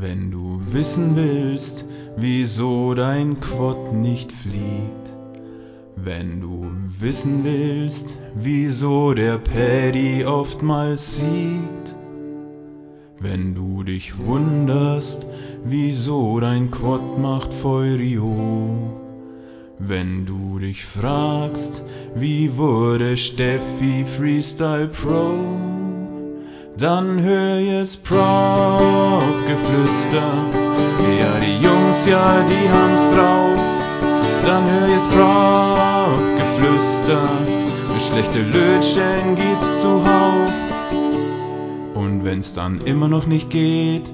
Wenn du wissen willst, wieso dein Quad nicht fliegt. Wenn du wissen willst, wieso der Paddy oftmals siegt. Wenn du dich wunderst, wieso dein Quad macht Feurio. Wenn du dich fragst, wie wurde Steffi Freestyle Pro, dann hör jetzt Prop-Geflüster. Ja, die Jungs, ja, die haben's drauf. Dann hör jetzt Prop-Geflüster. Schlechte Lötstellen gibt's zuhauf. Und wenn's dann immer noch nicht geht,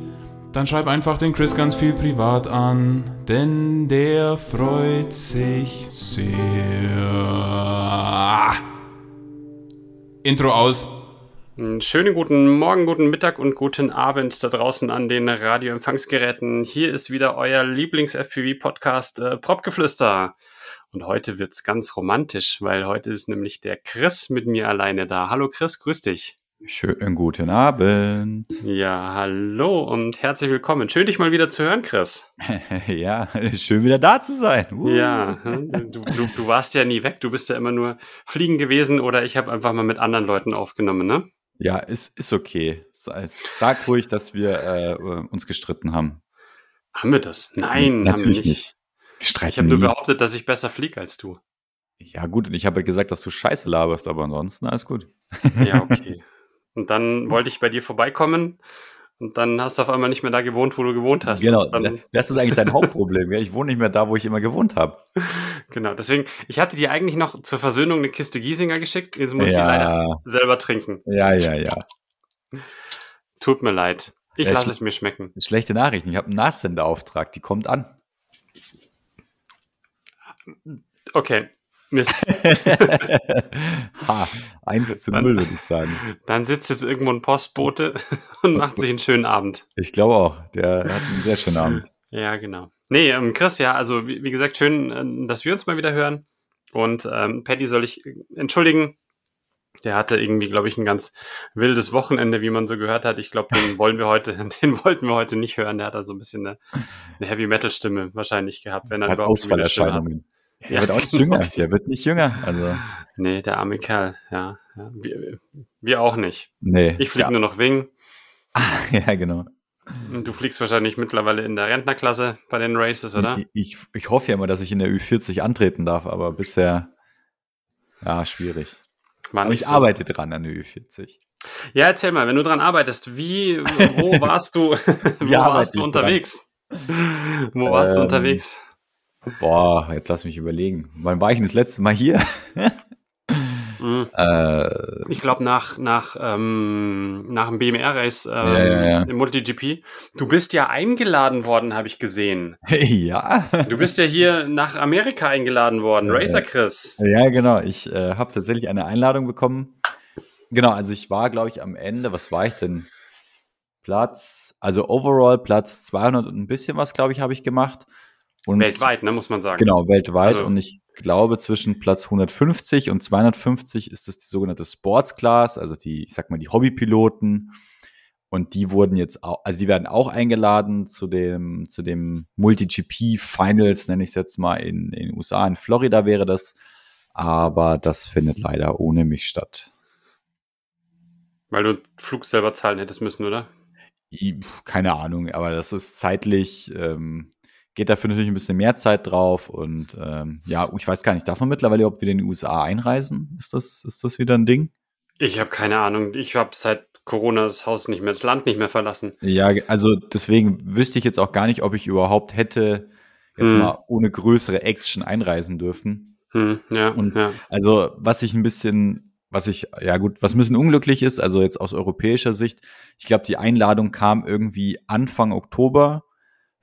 dann schreib einfach den Chris ganz viel privat an, denn der freut sich sehr. Intro aus. Einen Schönen guten Morgen, guten Mittag und guten Abend da draußen an den Radioempfangsgeräten. Hier ist wieder euer Lieblings-FPV-Podcast äh, Propgeflüster. Und heute wird's ganz romantisch, weil heute ist nämlich der Chris mit mir alleine da. Hallo Chris, grüß dich. Schönen guten Abend. Ja, hallo und herzlich willkommen. Schön, dich mal wieder zu hören, Chris. ja, schön wieder da zu sein. Uh. Ja, du, du, du warst ja nie weg. Du bist ja immer nur fliegen gewesen oder ich habe einfach mal mit anderen Leuten aufgenommen, ne? Ja, ist, ist okay. Sag ruhig, dass wir äh, uns gestritten haben. Haben wir das? Nein, Natürlich haben wir nicht. Wir streiten Ich habe nur behauptet, dass ich besser fliege als du. Ja, gut, und ich habe gesagt, dass du Scheiße laberst, aber ansonsten alles gut. Ja, okay. Und dann wollte ich bei dir vorbeikommen und dann hast du auf einmal nicht mehr da gewohnt, wo du gewohnt hast. Genau, dann, das ist eigentlich dein Hauptproblem. Ja? Ich wohne nicht mehr da, wo ich immer gewohnt habe. genau, deswegen, ich hatte dir eigentlich noch zur Versöhnung eine Kiste Giesinger geschickt, jetzt muss ich die Ja. leider selber trinken. Ja, ja, ja. Tut mir leid. Ich Ja, lasse es mir schmecken. Schlechte Nachrichten. Ich habe einen Nachsendeauftrag, die kommt an. Okay, Mist. ha, 1 zu Dann- 0, würde ich sagen. Dann sitzt jetzt irgendwo ein Postbote und macht sich einen schönen Abend. Ich glaube auch. Der hat einen sehr schönen Abend. Ja, genau. Nee, ähm, Chris, ja, also wie, wie gesagt, schön, ähm, dass wir uns mal wieder hören. Und ähm, Paddy soll ich äh, entschuldigen. Der hatte irgendwie, glaube ich, ein ganz wildes Wochenende, wie man so gehört hat. Ich glaube, den wollen wir heute, den wollten wir heute nicht hören. Der hat also ein bisschen eine, eine Heavy Metal Stimme wahrscheinlich gehabt, wenn er hat überhaupt Stimme hat. Ausfallerscheinungen. Ja, Der wird auch nicht jünger. Der wird nicht jünger. Also, Nee, der arme Kerl, ja. ja. Wir, wir auch nicht. nee. Ich fliege ja. nur noch Wing. ja, genau. Du fliegst wahrscheinlich mittlerweile in der Rentnerklasse bei den Races, oder? Ich, ich, hoffe ja immer, dass ich in der Ü40 antreten darf, aber bisher, ja, schwierig. War ich so. arbeite dran an der Ü40. Ja, erzähl mal, wenn du dran arbeitest, wie, wo warst du, wo Ja, warst du unterwegs? Wo warst du Ähm, unterwegs? Boah, jetzt lass mich überlegen. Wann war ich denn das letzte Mal hier? Hm. äh, Ich glaube nach nach ähm, nach dem BMR-Race ähm, Ja, ja, im MotoGP. Du bist ja eingeladen worden, habe ich gesehen. ja. Du bist ja hier nach Amerika eingeladen worden, Racer. Chris. Ja, genau. Ich äh, habe tatsächlich eine Einladung bekommen. Genau, also ich war, glaube ich, am Ende, was war ich denn? Platz, also overall Platz 200 und ein bisschen was, glaube ich, habe ich gemacht. Und Weltweit, ne, muss man sagen. Genau, weltweit. Also- und ich glaube, zwischen Platz 150 und 250 ist das die sogenannte Sports Class, also die, ich sag mal, die Hobbypiloten. Und die wurden jetzt auch, also die werden auch eingeladen zu dem, zu dem Multi-GP Finals, nenne ich es jetzt mal, in, in den USA, in Florida wäre das. Aber das findet leider ohne mich statt. Weil du Flug selber zahlen hättest müssen, oder? Keine Ahnung, aber das ist zeitlich, ähm, geht dafür natürlich ein bisschen mehr Zeit drauf und ähm, ja, ich weiß gar nicht, darf man mittlerweile überhaupt wieder in die USA einreisen? Ist das, ist das wieder ein Ding? Ich habe keine Ahnung. Ich habe seit Corona das Haus nicht mehr, das Land nicht mehr verlassen. Ja, also deswegen wüsste ich jetzt auch gar nicht, ob ich überhaupt hätte jetzt Hm. mal ohne größere Action einreisen dürfen. Hm, ja, Und- ja. Also was ich ein bisschen, was ich, ja gut, was ein bisschen unglücklich ist, also jetzt aus europäischer Sicht, ich glaube, die Einladung kam irgendwie Anfang Oktober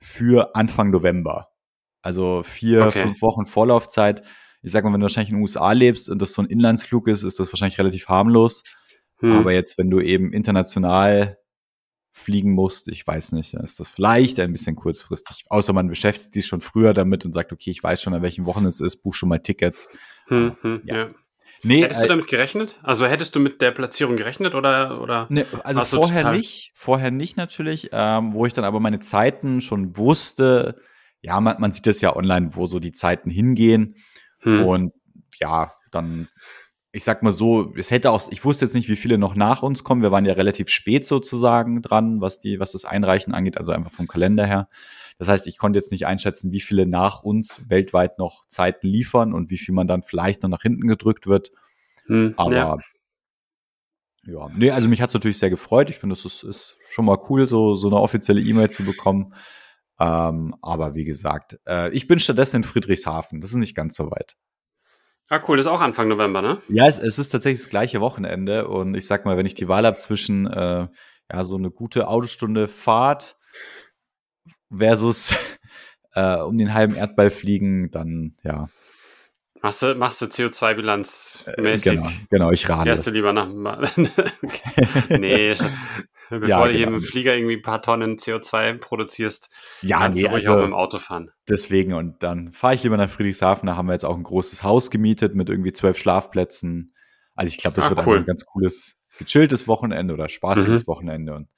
für Anfang November. Also vier, Okay. fünf Wochen Vorlaufzeit. Ich sag mal, wenn du wahrscheinlich in den USA lebst und das so ein Inlandsflug ist, ist das wahrscheinlich relativ harmlos. Hm. Aber jetzt, wenn du eben international fliegen musst, ich weiß nicht, dann ist das vielleicht ein bisschen kurzfristig. Außer man beschäftigt sich schon früher damit und sagt, okay, ich weiß schon, an welchen Wochen es ist, buch schon mal Tickets. hm, hm, ja. ja. Nee, hättest äh, du damit gerechnet? Also hättest du mit der Platzierung gerechnet oder, oder? Ne, also vorher nicht, vorher nicht natürlich, ähm, wo ich dann aber meine Zeiten schon wusste. Ja, man, man sieht das ja online, wo so die Zeiten hingehen. Hm. Und ja, dann, ich sag mal so, es hätte auch, ich wusste jetzt nicht, wie viele noch nach uns kommen. Wir waren ja relativ spät sozusagen dran, was die, was das Einreichen angeht, also einfach vom Kalender her. Das heißt, ich konnte jetzt nicht einschätzen, wie viele nach uns weltweit noch Zeiten liefern und wie viel man dann vielleicht noch nach hinten gedrückt wird. Hm. Aber ja. ja, nee, also mich hat's natürlich sehr gefreut. Ich finde, es ist, ist schon mal cool, so, so eine offizielle E-Mail zu bekommen. Ähm, aber wie gesagt, äh, ich bin stattdessen in Friedrichshafen. Das ist nicht ganz so weit. Ah, cool, das ist auch Anfang November, ne? Ja, es, es ist tatsächlich das gleiche Wochenende. Und ich sag mal, wenn ich die Wahl habe zwischen äh, ja, so eine gute Autostunde Fahrt versus äh, um den halben Erdball fliegen, dann ja, Machst du, machst du CO2-Bilanz äh, mäßig? genau, genau, ich radle. Fährst du lieber nach. nee, bevor Ja, du hier genau. im Flieger irgendwie ein paar Tonnen CO2 produzierst, Ja, kannst nee, du ruhig also, auch mit dem Auto fahren. Deswegen, und dann fahre ich lieber nach Friedrichshafen, da haben wir jetzt auch ein großes Haus gemietet mit irgendwie zwölf Schlafplätzen. Also ich glaube, das Ah, wird cool. ein ganz cooles, gechilltes Wochenende oder spaßiges Mhm. Wochenende. Und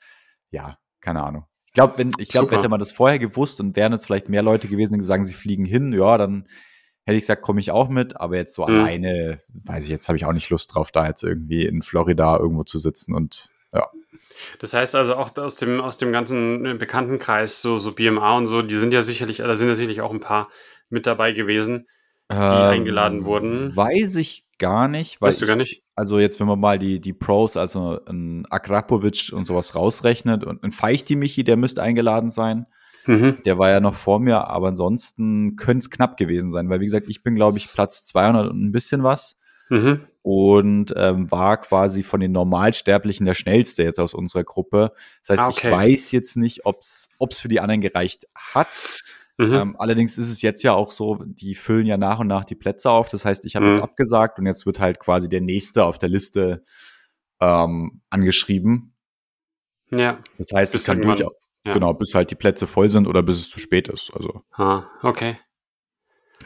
ja, keine Ahnung. Ich glaube, wenn, ich glaube, hätte man das vorher gewusst und wären jetzt vielleicht mehr Leute gewesen, die sagen, sie fliegen hin, ja, dann hätte ich gesagt, komme ich auch mit, aber jetzt so Mhm. alleine, weiß ich jetzt, habe ich auch nicht Lust drauf, da jetzt irgendwie in Florida irgendwo zu sitzen und ja. Das heißt also auch aus dem, aus dem ganzen äh, Bekanntenkreis, so, so BMA und so, die sind ja sicherlich, da sind ja sicherlich auch ein paar mit dabei gewesen. Die eingeladen wurden? Ähm, Weiß ich gar nicht, Weißt du gar nicht? Also jetzt, wenn man mal die, die Pros, also ein Akrapovic und sowas rausrechnet und ein Feichti Michi, der müsste eingeladen sein. Mhm. Der war ja noch vor mir, aber ansonsten könnte es knapp gewesen sein, weil wie gesagt, ich bin glaube ich Platz 200 und ein bisschen was Mhm. und ähm, war quasi von den Normalsterblichen der schnellste jetzt aus unserer Gruppe. Das heißt, Ah, okay. ich weiß jetzt nicht, ob es für die anderen gereicht hat. Mhm. Ähm, allerdings ist es jetzt ja auch so, die füllen ja nach und nach die Plätze auf. Das heißt, ich habe Mhm. jetzt abgesagt und jetzt wird halt quasi der nächste auf der Liste ähm, angeschrieben. ja. Das heißt, Bis es kann durchaus, ja. genau, bis halt die Plätze voll sind oder bis es zu spät ist. Also, Ah, okay.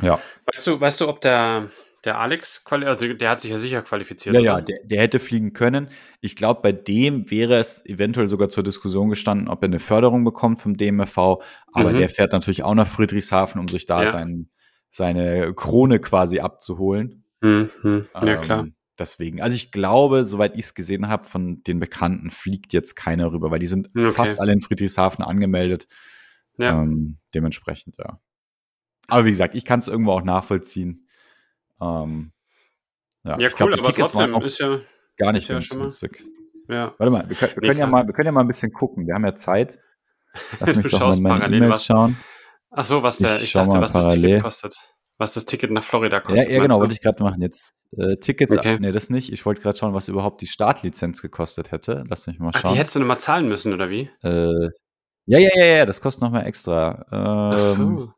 ja. Weißt du, weißt du, ob der, der Alex, also der hat sich ja sicher qualifiziert. Ja, oder? ja, der, der hätte fliegen können. Ich glaube, bei dem wäre es eventuell sogar zur Diskussion gestanden, ob er eine Förderung bekommt vom DMFV. Aber Mhm. der fährt natürlich auch nach Friedrichshafen, um sich da Ja. sein, seine Krone quasi abzuholen. Hm, hm. Ja, klar. Ähm, deswegen, also ich glaube, soweit ich es gesehen habe, von den Bekannten fliegt jetzt keiner rüber, weil die sind Okay. fast alle in Friedrichshafen angemeldet. Ja. Ähm, dementsprechend, ja. Aber wie gesagt, ich kann es irgendwo auch nachvollziehen. Ähm, ja, ja, ich glaub, cool, die aber trotzdem auch ist ja, gar nicht ja mal- günstig. ja. Warte mal, wir können, wir, Nee, können ja mal, wir können ja mal ein bisschen gucken. Wir haben ja Zeit. Lass mich Du doch mal schaust in meine parallel was. schauen. Ach so, was der, Ich ich, dachte, mal was das parallel. Ticket kostet. Was das Ticket nach Florida Ja, kostet. ja meinst genau, wollte ich gerade machen. Jetzt äh, Tickets, Okay. nee, das nicht. Ich wollte gerade schauen, was überhaupt die Startlizenz gekostet hätte. Lass mich mal Ach, schauen. die hättest du nochmal zahlen müssen, oder wie? Äh, ja, ja, ja, ja, das kostet nochmal extra. Ähm, Ach so.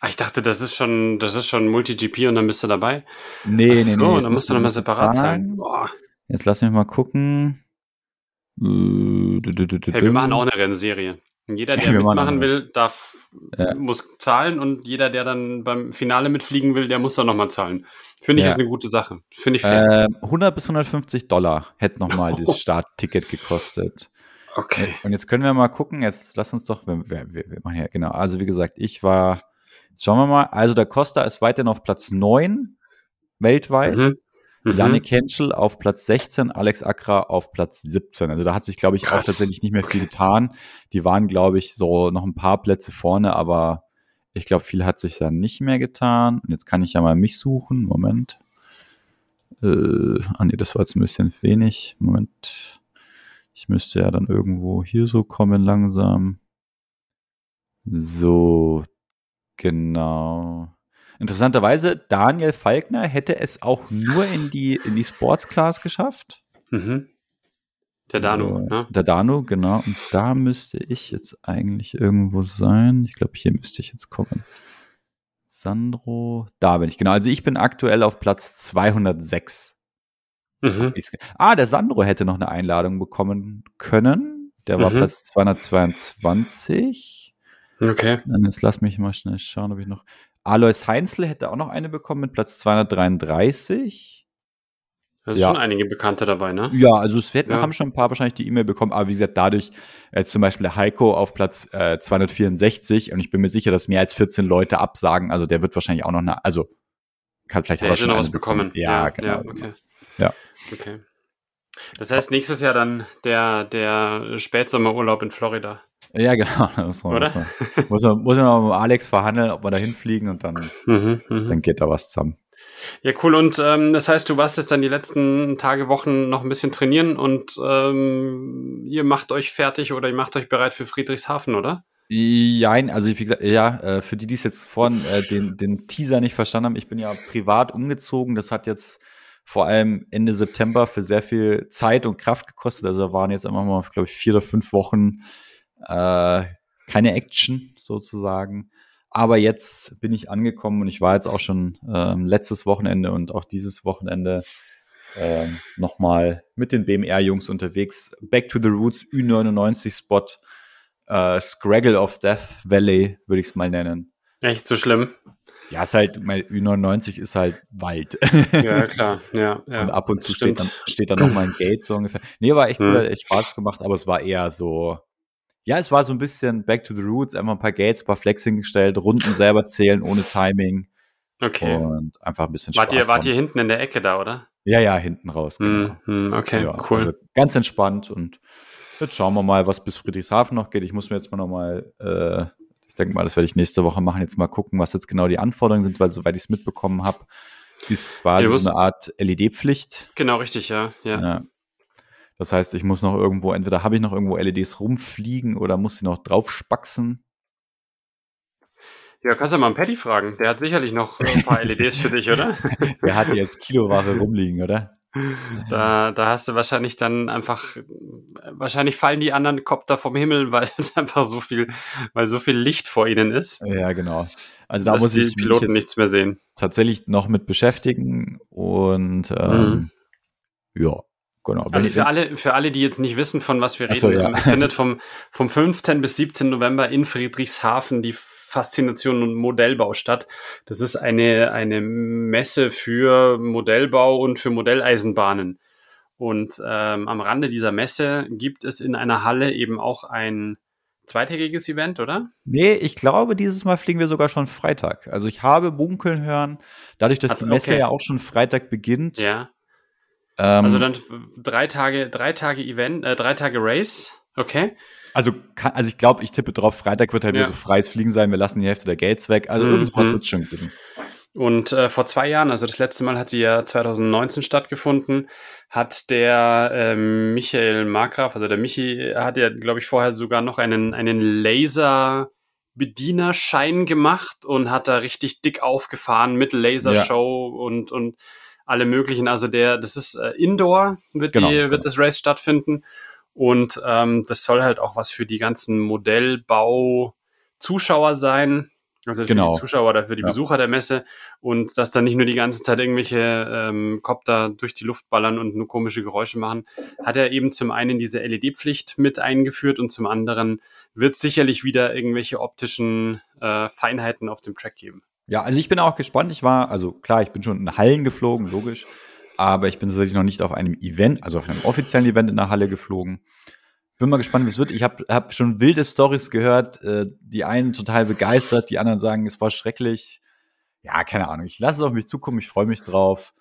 Ah, ich dachte, das ist schon, das ist schon Multi-GP und dann bist du dabei. Nee, Ach nee, so, nee. dann musst du nochmal separat zahlen. Boah. Jetzt lass mich mal gucken. Äh, Hey, wir machen auch eine Rennserie. Jeder, der machen mitmachen will, darf, Ja. muss zahlen und jeder, der dann beim Finale mitfliegen will, der muss dann nochmal zahlen. Finde ich Ja. ist eine gute Sache. Finde ich fair. Ähm, 100 bis 150 Dollar hätte nochmal Oh. das Startticket gekostet. okay. Und jetzt können wir mal gucken. Jetzt lass uns doch, wir, wir, wir machen ja, genau. Also wie gesagt, ich war, schauen wir mal. Also der Costa ist weiterhin auf Platz 9 weltweit. Mhm. Mhm. Yannick Henschel auf Platz 16, Alex Akra auf Platz 17. Also da hat sich, glaube ich, auch Krass. tatsächlich nicht mehr viel getan. Die waren, glaube ich, so noch ein paar Plätze vorne, aber ich glaube, viel hat sich da nicht mehr getan. Und jetzt kann ich ja mal mich suchen. Moment. Äh, ah nee, das war jetzt ein bisschen wenig. Moment. Ich müsste ja dann irgendwo hier so kommen langsam. So, genau. Interessanterweise, Daniel Falkner hätte es auch nur in die, in die Sports Class geschafft. Mhm. Der Danu, So, ne? Der Danu, genau. Und da müsste ich jetzt eigentlich irgendwo sein. Ich glaube, hier müsste ich jetzt kommen. Sandro, da bin ich, genau. Also ich bin aktuell auf Platz 206. Mhm. Ah, der Sandro hätte noch eine Einladung bekommen können. Der war Mhm. Platz 222. Okay. Dann jetzt lass mich mal schnell schauen, ob ich noch. Alois Heinzel hätte auch noch eine bekommen mit Platz 233. Da sind Ja. schon einige Bekannte dabei, ne? Ja, also es wird, Ja. haben schon ein paar wahrscheinlich die E-Mail bekommen, aber wie gesagt, dadurch, jetzt zum Beispiel der Heiko auf Platz äh, 264 und ich bin mir sicher, dass mehr als 14 Leute absagen, also der wird wahrscheinlich auch noch eine, also kann vielleicht Der hat er schon noch was bekommen. Ja, genau. Ja, okay. Ja. Okay. Das heißt, nächstes Jahr dann der, der Spätsommerurlaub in Florida. Ja, genau. Muss, man, Oder? muss, man, muss, man, muss man mit Alex verhandeln, ob wir da hinfliegen und dann, Mhm, mhm. dann geht da was zusammen. Ja, cool. Und ähm, das heißt, du warst jetzt dann die letzten Tage, Wochen noch ein bisschen trainieren und ähm, ihr macht euch fertig oder ihr macht euch bereit für Friedrichshafen, oder? Jein, also wie gesagt, ja, äh, für die, die es jetzt vorhin äh, den, den Teaser nicht verstanden haben, ich bin ja privat umgezogen. Das hat jetzt vor allem Ende September für sehr viel Zeit und Kraft gekostet. Also da waren jetzt einfach mal, glaube ich, vier oder fünf Wochen äh, keine Action sozusagen. Aber jetzt bin ich angekommen und ich war jetzt auch schon ähm, letztes Wochenende und auch dieses Wochenende ähm, nochmal mit den BMR-Jungs unterwegs. Back to the Roots, Ü99-Spot, äh, Scraggle of Death Valley, würde ich es mal nennen. Echt so schlimm? Ja, ist halt, mein Ü99 ist halt Wald. Ja, klar. Ja, ja. und ab und zu steht dann, steht dann noch mal ein Gate so ungefähr. Nee, war echt Hm. cool, hat echt Spaß gemacht, aber es war eher so, ja, es war so ein bisschen Back to the Roots, einfach ein paar Gates, ein paar Flex hingestellt, Runden selber zählen, ohne Timing Okay. und einfach ein bisschen Wart ihr, Spaß wart haben. ihr hinten in der Ecke da, oder? Ja, ja, hinten raus, genau. Hm, hm, okay, ja, cool. Also ganz entspannt und jetzt schauen wir mal, was bis Friedrichshafen noch geht. Ich muss mir jetzt mal noch mal, äh, ich denke mal, das werde ich nächste Woche machen, jetzt mal gucken, was jetzt genau die Anforderungen sind, weil soweit ich es mitbekommen habe, ist quasi Ihr so eine Art LED-Pflicht. Genau, richtig, ja. Ja. Ja. Das heißt, ich muss noch irgendwo, entweder habe ich noch irgendwo LEDs rumfliegen oder muss sie noch draufspaxen. Ja, kannst du mal einen Paddy fragen. Der hat sicherlich noch ein paar LEDs für dich, oder? Wer hat die jetzt Kiloware rumliegen, oder? Da, da hast du wahrscheinlich dann einfach, wahrscheinlich fallen die anderen Kopter vom Himmel, weil es einfach so viel, weil so viel Licht vor ihnen ist, Ja, genau. Also da muss die ich Piloten nichts mehr sehen. tatsächlich noch mit beschäftigen und ähm, ja, genau. Also für alle, für alle, die jetzt nicht wissen, von was wir reden, so, ja. es findet vom, vom 5. bis 7. November in Friedrichshafen die Faszination und Modellbau statt. Das ist eine, eine Messe für Modellbau und für Modelleisenbahnen. Und ähm, am Rande dieser Messe gibt es in einer Halle eben auch ein zweitägiges Event, oder? Nee, ich glaube, dieses Mal fliegen wir sogar schon Freitag. Also ich habe munkeln hören, dadurch, dass Ach, die Messe okay. ja auch schon Freitag beginnt. Ja. Ähm, Also dann drei Tage, drei Tage Event, äh, drei Tage Race. Okay. also, kann, also ich glaube, ich tippe drauf, Freitag wird halt Ja. wieder so freies Fliegen sein, wir lassen die Hälfte der Gates weg. Also Mhm. irgendwas wird schon geben. Und äh, vor zwei Jahren, also das letzte Mal hat sie ja 2019 stattgefunden, hat der ähm, Michael Markgraf, also der Michi, hat ja, glaube ich, vorher sogar noch einen, einen Laser-Bedienerschein gemacht und hat da richtig dick aufgefahren mit Lasershow und, und alle möglichen. Also der, das ist äh, Indoor, wird, Genau, die, genau. wird das Race stattfinden. Und ähm, das soll halt auch was für die ganzen Modellbau-Zuschauer sein. Also für Genau. die Zuschauer oder für die Ja. Besucher der Messe. Und dass dann nicht nur die ganze Zeit irgendwelche ähm, Kopter durch die Luft ballern und nur komische Geräusche machen, hat er eben zum einen diese LED-Pflicht mit eingeführt und zum anderen wird sicherlich wieder irgendwelche optischen äh, Feinheiten auf dem Track geben. Ja, also ich bin auch gespannt. Ich war, also klar, ich bin schon in Hallen geflogen, logisch. Aber ich bin tatsächlich noch nicht auf einem Event, also auf einem offiziellen Event in der Halle geflogen. Bin mal gespannt, wie es wird. Ich habe hab schon wilde Stories gehört. Äh, die einen total begeistert, die anderen sagen, es war schrecklich. Ja, keine Ahnung. Ich lasse es auf mich zukommen. Ich freue mich drauf.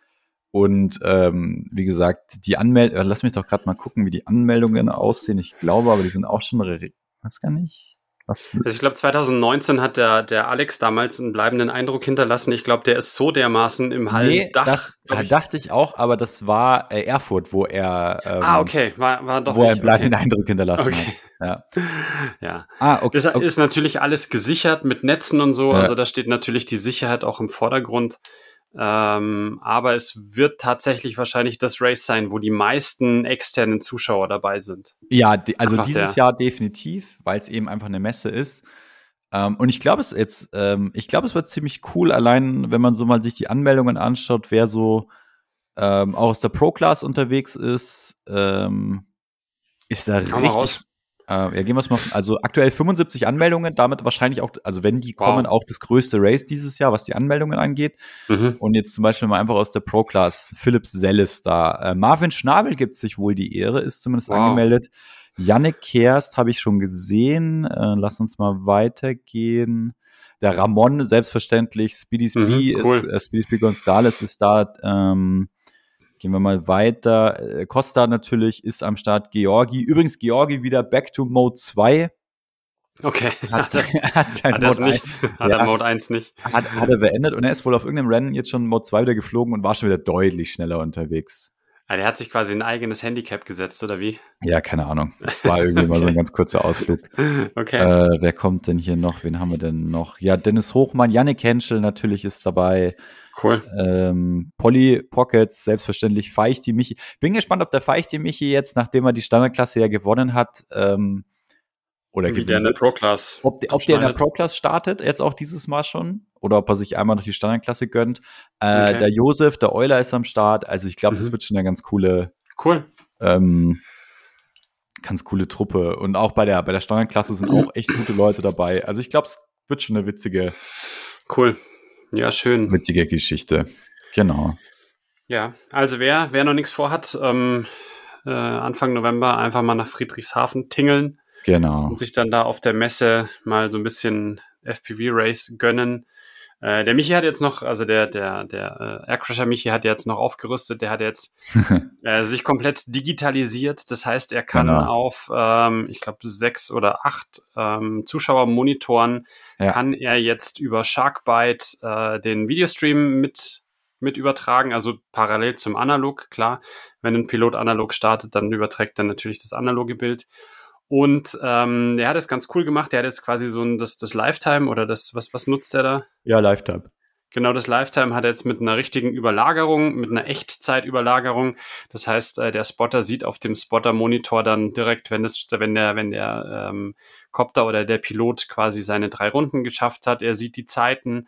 Und ähm, wie gesagt, die Anmeldung, lass mich doch gerade mal gucken, wie die Anmeldungen aussehen. Ich glaube, aber die sind auch schon, weiß gar nicht. Was, Also ich glaube, 2019 hat der, der Alex damals einen bleibenden Eindruck hinterlassen. Ich glaube, der ist so dermaßen im nee, Hallendach. das glaub äh, ich. dachte ich auch, aber das war äh, Erfurt, wo er ähm, ah, okay, war, war doch wo er einen nicht, bleibenden Eindruck hinterlassen Okay. hat. Ja. Ja. Ah, okay. Das okay. ist natürlich alles gesichert mit Netzen und so. Ja. Also da steht natürlich die Sicherheit auch im Vordergrund. Ähm, aber es wird tatsächlich wahrscheinlich das Race sein, wo die meisten externen Zuschauer dabei sind. Ja, also Einfach dieses der- Jahr definitiv, weil es eben einfach eine Messe ist. Ähm, und ich glaube es jetzt, ähm, ich glaube, es wird ziemlich cool, allein wenn man so mal sich die Anmeldungen anschaut, wer so ähm, auch aus der Pro-Class unterwegs ist, ähm, ist da raus. richtig, Äh, ja, gehen wir es mal. Also aktuell 75 Anmeldungen, damit wahrscheinlich auch, also wenn die Wow. kommen, auch das größte Race dieses Jahr, was die Anmeldungen angeht. Mhm. Und jetzt zum Beispiel mal einfach aus der Pro-Class, Philipp Selles da. Äh, Marvin Schnabel gibt sich wohl die Ehre, ist zumindest Wow. angemeldet. Yannick Kerst habe ich schon gesehen. Äh, lass uns mal weitergehen. Der Ramon, selbstverständlich. Speedy Speedy Mhm, cool. ist, äh, Speedy Speedy Gonzales ist da. Ähm, gehen wir mal weiter. Äh, Costa natürlich ist am Start. Georgi. Übrigens, Georgi wieder back to Mode 2. Okay. Hat, das, hat sein hat das Mode nicht. Hat Ja. er Mode 1 nicht. hat, hat er beendet und er ist wohl auf irgendeinem Rennen jetzt schon Mode 2 wieder geflogen und war schon wieder deutlich schneller unterwegs. Ah, der hat sich quasi ein eigenes Handicap gesetzt, oder wie? Ja, keine Ahnung. Das war irgendwie mal so ein ganz kurzer Ausflug. Okay. Äh, wer kommt denn hier noch? Wen haben wir denn noch? Ja, Dennis Hochmann, Yannick Henschel natürlich ist dabei. Cool. Ähm, Polly Pockets, selbstverständlich Feichti Michi. Bin gespannt, ob der Feichti Michi jetzt, nachdem er die Standardklasse ja gewonnen hat, ähm, oder Wie der in der wird, Pro-Class. ob, der- ob der in der abschneidet. Pro-Class startet, jetzt auch dieses Mal schon, oder ob er sich einmal noch die Standardklasse gönnt. Äh, Okay. Der Josef, der Euler ist am Start. Also ich glaube, das Mhm. wird schon eine ganz coole, Cool. ähm, ganz coole Truppe. Und auch bei der, bei der Standardklasse sind auch echt gute Leute dabei. Also ich glaube, es wird schon eine witzige, Cool. Ja, schön. witzige Geschichte. Genau. Ja, also wer, wer noch nichts vorhat, ähm, äh, Anfang November einfach mal nach Friedrichshafen tingeln Genau. und sich dann da auf der Messe mal so ein bisschen FPV-Race gönnen. Äh, der Michi hat jetzt noch, also der, der, der äh, Aircrusher Michi hat jetzt noch aufgerüstet, der hat jetzt äh, sich komplett digitalisiert. Das heißt, er kann Genau. auf, ähm, ich glaube, sechs oder acht ähm, Zuschauermonitoren Ja. kann er jetzt über Sharkbite äh, den Videostream mit, mit übertragen, also parallel zum Analog, klar. Wenn ein Pilot analog startet, dann überträgt er natürlich das analoge Bild. Und ähm, der hat es ganz cool gemacht. Der hat jetzt quasi so ein, das, das Lifetime oder das, was, was nutzt er da? Ja, Lifetime. Genau, das Lifetime hat er jetzt mit einer richtigen Überlagerung, mit einer Echtzeitüberlagerung. Das heißt, äh, der Spotter sieht auf dem Spotter-Monitor dann direkt, wenn es, wenn der, wenn der ähm, Copter oder der Pilot quasi seine drei Runden geschafft hat. Er sieht die Zeiten.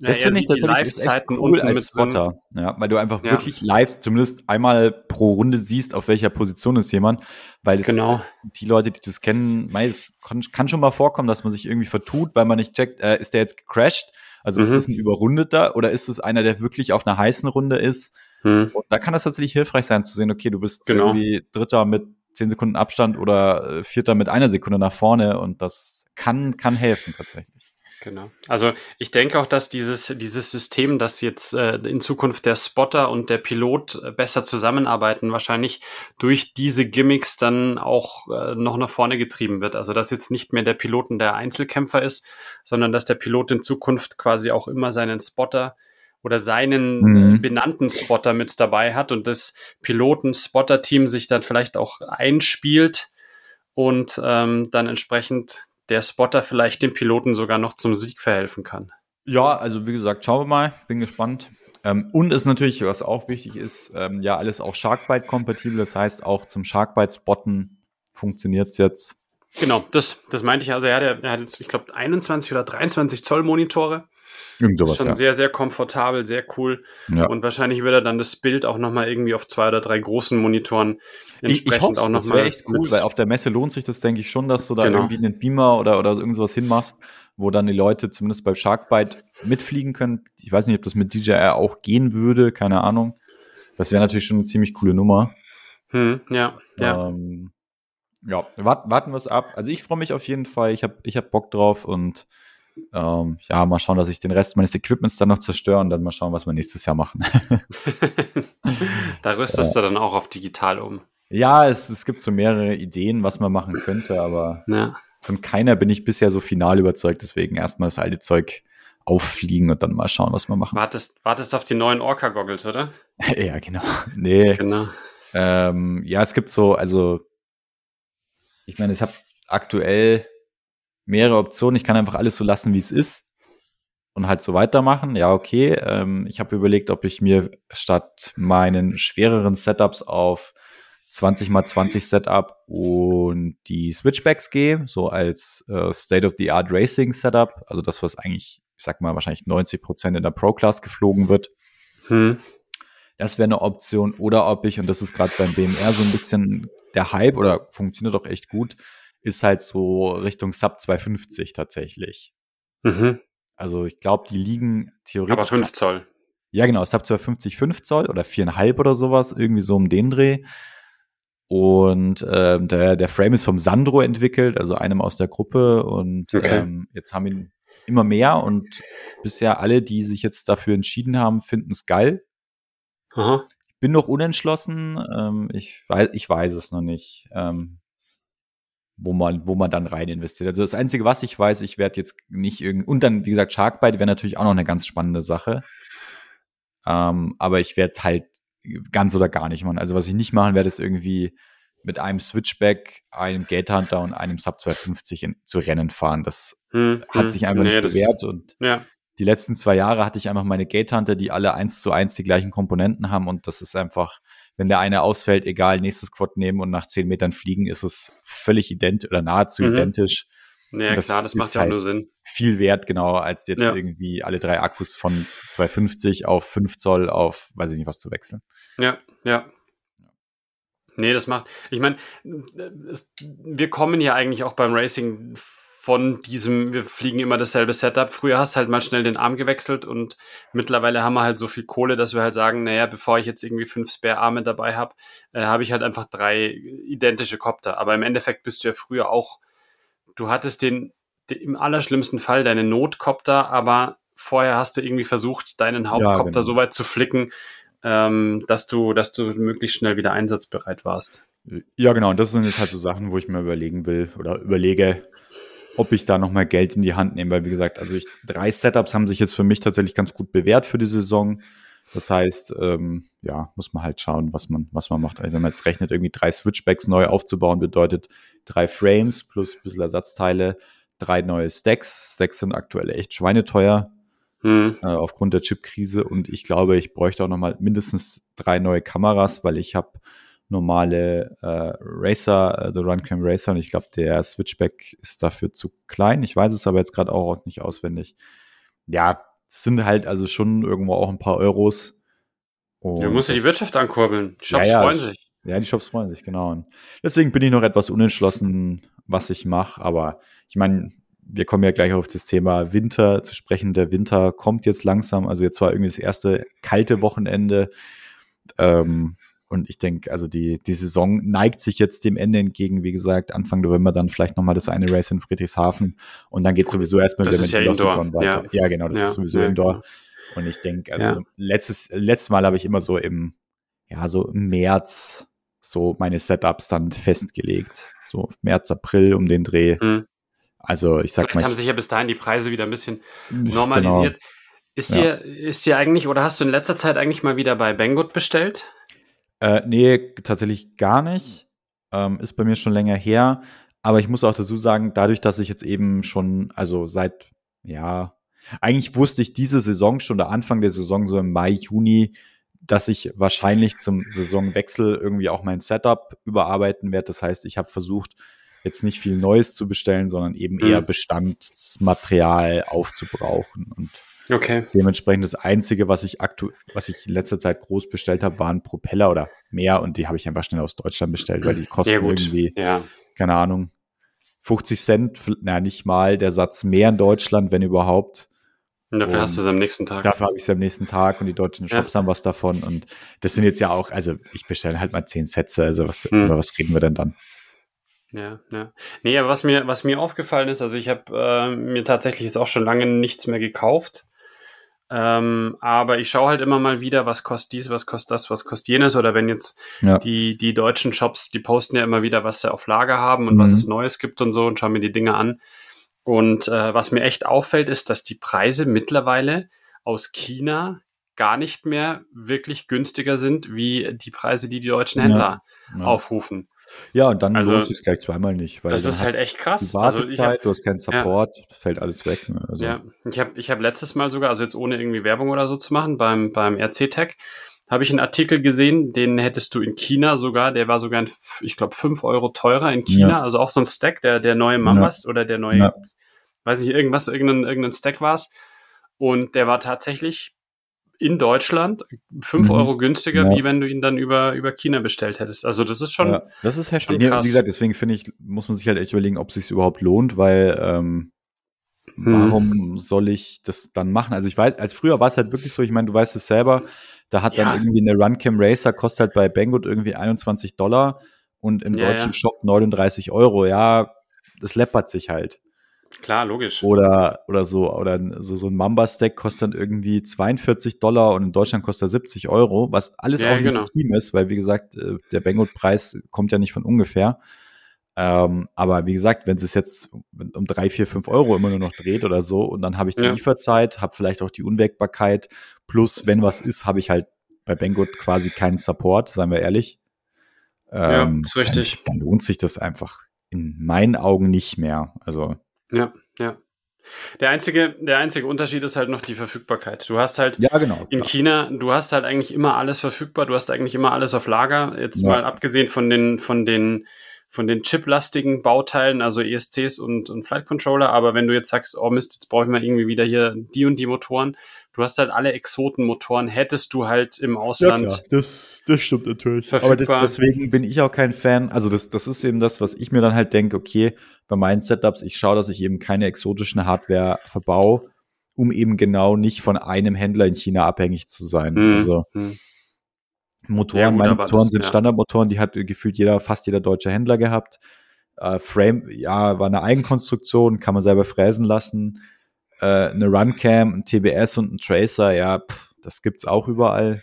Das finde ich tatsächlich ist echt cool als. Spotter. Ja, weil du einfach Ja. wirklich live zumindest einmal pro Runde siehst, auf welcher Position ist jemand. Weil es, Genau. die Leute, die das kennen, es kann, schon mal vorkommen, dass man sich irgendwie vertut, weil man nicht checkt, äh, ist der jetzt gecrashed? Also ist Mhm. das ein Überrundeter oder ist es einer, der wirklich auf einer heißen Runde ist? Hm. Und da kann das tatsächlich hilfreich sein zu sehen, okay, du bist Genau. irgendwie Dritter mit zehn Sekunden Abstand oder äh, Vierter mit einer Sekunde nach vorne und das kann, kann helfen tatsächlich. Genau. Also ich denke auch, dass dieses, dieses System, dass jetzt äh, in Zukunft der Spotter und der Pilot äh, besser zusammenarbeiten, wahrscheinlich durch diese Gimmicks dann auch äh, noch nach vorne getrieben wird. Also dass jetzt nicht mehr der Piloten der Einzelkämpfer ist, sondern dass der Pilot in Zukunft quasi auch immer seinen Spotter oder seinen Mhm. äh, benannten Spotter mit dabei hat und das Piloten-Spotter-Team sich dann vielleicht auch einspielt und ähm, dann entsprechend der Spotter vielleicht dem Piloten sogar noch zum Sieg verhelfen kann. Ja, also wie gesagt, schauen wir mal, bin gespannt. Ähm, und ist natürlich, was auch wichtig ist, ähm, ja, alles auch Sharkbite-kompatibel. Das heißt, auch zum Sharkbite-Spotten funktioniert's jetzt. Genau, das, das meinte ich. Also er hat, er hat jetzt, ich glaube, 21 oder 23 Zoll Monitore. Irgend Das ist sowas, schon ja. sehr, sehr komfortabel, sehr cool. ja. Und wahrscheinlich wird er dann das Bild auch nochmal irgendwie auf zwei oder drei großen Monitoren Ich, ich entsprechend hoffe, auch das nochmal. wäre echt cool, weil auf der Messe lohnt sich das, denke ich, schon, dass du da Genau. irgendwie einen Beamer oder, oder irgend sowas hinmachst, wo dann die Leute zumindest beim Sharkbite mitfliegen können. Ich weiß nicht, ob das mit DJI auch gehen würde, keine Ahnung. Das wäre natürlich schon eine ziemlich coole Nummer. hm, ja, ja. Ähm, ja, warten, warten wir es ab. Also ich freue mich auf jeden Fall. Ich habe ich hab Bock drauf und ähm, ja, mal schauen, dass ich den Rest meines Equipments dann noch zerstöre und dann mal schauen, was wir nächstes Jahr machen. da rüstest du dann auch auf digital um. ja, es, es gibt so mehrere Ideen, was man machen könnte, aber Ja. von keiner bin ich bisher so final überzeugt. Deswegen erstmal das alte Zeug auffliegen und dann mal schauen, was wir machen. Wartest, wartest auf die neuen Orca-Goggles, oder? ja, genau. Nee. Genau. Ähm, ja, es gibt so, also ich meine, ich habe aktuell mehrere Optionen. Ich kann einfach alles so lassen, wie es ist und halt so weitermachen. Ja, okay. Ähm, ich habe überlegt, ob ich mir statt meinen schwereren Setups auf 20 x 20 Setup und die Switchbacks gehe, so als äh, State-of-the-Art Racing Setup. Also das, was eigentlich, ich sag mal, wahrscheinlich 90 Prozent in der Pro-Class geflogen wird. Hm. Das wäre eine Option. Oder ob ich, und das ist gerade beim BMR so ein bisschen der Hype oder funktioniert doch echt gut, ist halt so Richtung Sub 250 tatsächlich. Mhm. Also ich glaube, die liegen theoretisch. Aber 5 Zoll. Ja, genau, Sub 250 5 Zoll oder 4,5 oder sowas, irgendwie so um den Dreh. Und ähm, der, der Frame ist vom Sandro entwickelt, also einem aus der Gruppe. Und Okay. ähm, jetzt haben ihn immer mehr und bisher alle, die sich jetzt dafür entschieden haben, finden es geil. Aha. Bin noch unentschlossen. Ähm, ich, weiß, ich weiß es noch nicht, ähm, wo, man, wo man dann rein investiert. Also das Einzige, was ich weiß, ich werde jetzt nicht irgendwie. Und dann, wie gesagt, Sharkbite wäre natürlich auch noch eine ganz spannende Sache. Ähm, aber ich werde halt ganz oder gar nicht machen. Also was ich nicht machen werde, ist irgendwie mit einem Switchback, einem Gate Hunter und einem Sub 250 in, zu Rennen fahren. Das Hm, hat hm. sich einfach Nee, nicht das- bewährt und Ja. die letzten zwei Jahre hatte ich einfach meine Gate Hunter, die alle eins zu eins die gleichen Komponenten haben und das ist einfach, wenn der eine ausfällt, egal, nächstes Quad nehmen und nach zehn Metern fliegen, ist es völlig ident oder nahezu Mhm. identisch. Ja, Das klar, das macht ja auch halt- nur Sinn. Viel wert, genau, als jetzt Ja. irgendwie alle drei Akkus von 250 auf 5 Zoll auf, weiß ich nicht, was zu wechseln. Ja, ja. Nee, das macht. Ich meine, wir kommen ja eigentlich auch beim Racing von diesem, wir fliegen immer dasselbe Setup. Früher hast du halt mal schnell den Arm gewechselt und mittlerweile haben wir halt so viel Kohle, dass wir halt sagen, naja, bevor ich jetzt irgendwie fünf Spare-Arme dabei habe, äh, habe ich halt einfach drei identische Copter. Aber im Endeffekt bist du ja früher auch, du hattest den, den im allerschlimmsten Fall deinen Notcopter, aber vorher hast du irgendwie versucht, deinen Hauptcopter genau. so weit zu flicken, ähm, dass du, dass du möglichst schnell wieder einsatzbereit warst. Ja, genau, und das sind jetzt halt so Sachen, wo ich mir überlegen will oder überlege, ob ich da nochmal Geld in die Hand nehme, weil wie gesagt, also ich, drei Setups haben sich jetzt für mich tatsächlich ganz gut bewährt für die Saison. Das heißt, ähm, ja, muss man halt schauen, was man, was man macht. Also wenn man jetzt rechnet, irgendwie drei Switchbacks neu aufzubauen, bedeutet drei Frames plus ein bisschen Ersatzteile, drei neue Stacks. Stacks sind aktuell echt schweineteuer Hm. äh, aufgrund der Chipkrise und ich glaube, ich bräuchte auch noch mal mindestens drei neue Kameras, weil ich habe normale äh, Racer, also Runcam Racer und ich glaube, der Switchback ist dafür zu klein. Ich weiß es aber jetzt gerade auch nicht auswendig. Ja, es sind halt also schon irgendwo auch ein paar Euros. Und Du musst ja die Wirtschaft ankurbeln. Die Shops Ja, ja, freuen ich- sich. ja, die Shops freuen sich, genau. Und deswegen bin ich noch etwas unentschlossen, was ich mache. Aber ich meine, wir kommen ja gleich auf das Thema Winter zu sprechen. Der Winter kommt jetzt langsam. Also jetzt war irgendwie das erste kalte Wochenende. Ähm, und ich denke, also die, die Saison neigt sich jetzt dem Ende entgegen. Wie gesagt, Anfang November dann vielleicht nochmal das eine Race in Friedrichshafen. Und dann geht sowieso erstmal wieder ist ja mit Indoor, weiter. Ja. genau, das Ja, ist sowieso ja, Indoor. genau. Und ich denke, also Ja. letztes, letztes Mal habe ich immer so im, ja, so im März so meine Setups dann festgelegt. So März, April um den Dreh. Hm. Also ich sag Vielleicht mal, haben ich, sich ja bis dahin die Preise wieder ein bisschen Genau. normalisiert. Ist, Ja. dir, ist dir eigentlich, oder hast du in letzter Zeit eigentlich mal wieder bei Banggood bestellt? Äh, nee, tatsächlich gar nicht. Ähm, ist bei mir schon länger her. Aber ich muss auch dazu sagen, dadurch, dass ich jetzt eben schon, also seit, ja, eigentlich wusste ich diese Saison schon, der Anfang der Saison, so im Mai, Juni, dass ich wahrscheinlich zum Saisonwechsel irgendwie auch mein Setup überarbeiten werde. Das heißt, ich habe versucht, jetzt nicht viel Neues zu bestellen, sondern eben Mhm. eher Bestandsmaterial aufzubrauchen. Und Okay. Dementsprechend das Einzige, was ich aktuell, was ich in letzter Zeit groß bestellt habe, waren Propeller oder mehr und die habe ich einfach schnell aus Deutschland bestellt, weil die kosten Ja, irgendwie, Ja. keine Ahnung, 50 Cent, na nicht mal der Satz mehr in Deutschland, wenn überhaupt. Und dafür Und hast du es am nächsten Tag. Dafür habe ich es am nächsten Tag und die deutschen Ja. Shops haben was davon und das sind jetzt ja auch, also ich bestelle halt mal 10 Sätze, also was, Hm. über was reden wir denn dann? Ja, ja. Nee, aber was mir, was mir aufgefallen ist, also ich habe äh, mir tatsächlich jetzt auch schon lange nichts mehr gekauft. Ähm, aber ich schaue halt immer mal wieder, was kostet dies, was kostet das, was kostet jenes. Oder wenn jetzt Ja. die, die deutschen Shops, die posten ja immer wieder, was sie auf Lager haben und Mhm. was es Neues gibt und so und schaue mir die Dinge an. Und äh, was mir echt auffällt, ist, dass die Preise mittlerweile aus China gar nicht mehr wirklich günstiger sind, wie die Preise, die die deutschen Ja. Händler Ja, aufrufen. Ja und dann Also, lohnt es sich gleich zweimal nicht, weil Das ist halt echt du krass. die Also Wartezeit, ich hab, du hast keinen Support, fällt alles weg. Ne? Also, ja, ich habe ich hab letztes Mal sogar, also jetzt ohne irgendwie Werbung oder so zu machen, beim, beim RC-Tech, habe ich einen Artikel gesehen, den hättest du in China sogar, der war sogar, in, ich glaube, 5 Euro teurer in China, Ja. also auch so ein Stack, der, der neue Mambas oder der neue, Ja. weiß nicht, irgendwas, irgendein, irgendein Stack war es. Und der war tatsächlich in Deutschland 5 Mhm. Euro günstiger, Ja. wie wenn du ihn dann über, über China bestellt hättest. Also das ist schon, Ja, das ist heftig. schon krass. wie gesagt, deswegen finde ich, muss man sich halt echt überlegen, ob es sich überhaupt lohnt, weil ähm, Hm. warum soll ich das dann machen? Also ich weiß, als früher war es halt wirklich so, ich meine, du weißt es selber, da hat Ja. dann irgendwie eine Runcam Racer, kostet halt bei Banggood irgendwie 21 Dollar und im deutschen. Shop 39 Euro. Ja, das läppert sich halt. Klar, logisch. Oder, oder so, oder so, so ein Mamba-Stack kostet dann irgendwie 42 Dollar und in Deutschland kostet er 70 Euro, was alles Ja, auch genau. legitim ist, weil wie gesagt, äh, der Banggood-Preis kommt ja nicht von ungefähr. Ähm, aber wie gesagt, wenn es jetzt um drei, vier, fünf Euro immer nur noch dreht oder so, und dann habe ich die Ja. Lieferzeit, habe vielleicht auch die Unwägbarkeit, plus wenn was ist, habe ich halt bei Banggood quasi keinen Support, seien wir ehrlich. Ja, Ähm, ist richtig. Dann, dann lohnt sich das einfach in meinen Augen nicht mehr. Also Ja, ja. Der einzige, der einzige Unterschied ist halt noch die Verfügbarkeit. Du hast halt ja, genau. in klar. China, du hast halt eigentlich immer alles verfügbar, du hast eigentlich immer alles auf Lager. Jetzt Ja. mal abgesehen von den, von den, von den chiplastigen Bauteilen, also ESCs und, und Flight Controller. Aber wenn du jetzt sagst, oh Mist, jetzt brauche ich mal irgendwie wieder hier die und die Motoren, du hast halt alle Exotenmotoren, hättest du halt im Ausland. das, das stimmt natürlich. Verfügbar. Aber das, deswegen bin ich auch kein Fan. Also das, das ist eben das, was ich mir dann halt denke, okay, bei meinen Setups, ich schaue, dass ich eben keine exotischen Hardware verbau, um eben genau nicht von einem Händler in China abhängig zu sein. Hm, Also hm. Motoren, Ja, gut, meine Motoren das- sind ja. Standardmotoren, die hat gefühlt jeder, fast jeder deutsche Händler gehabt. Äh, Frame, ja, war eine Eigenkonstruktion, kann man selber fräsen lassen. Äh, eine Runcam, ein TBS und ein Tracer, ja, pff, das gibt's auch überall.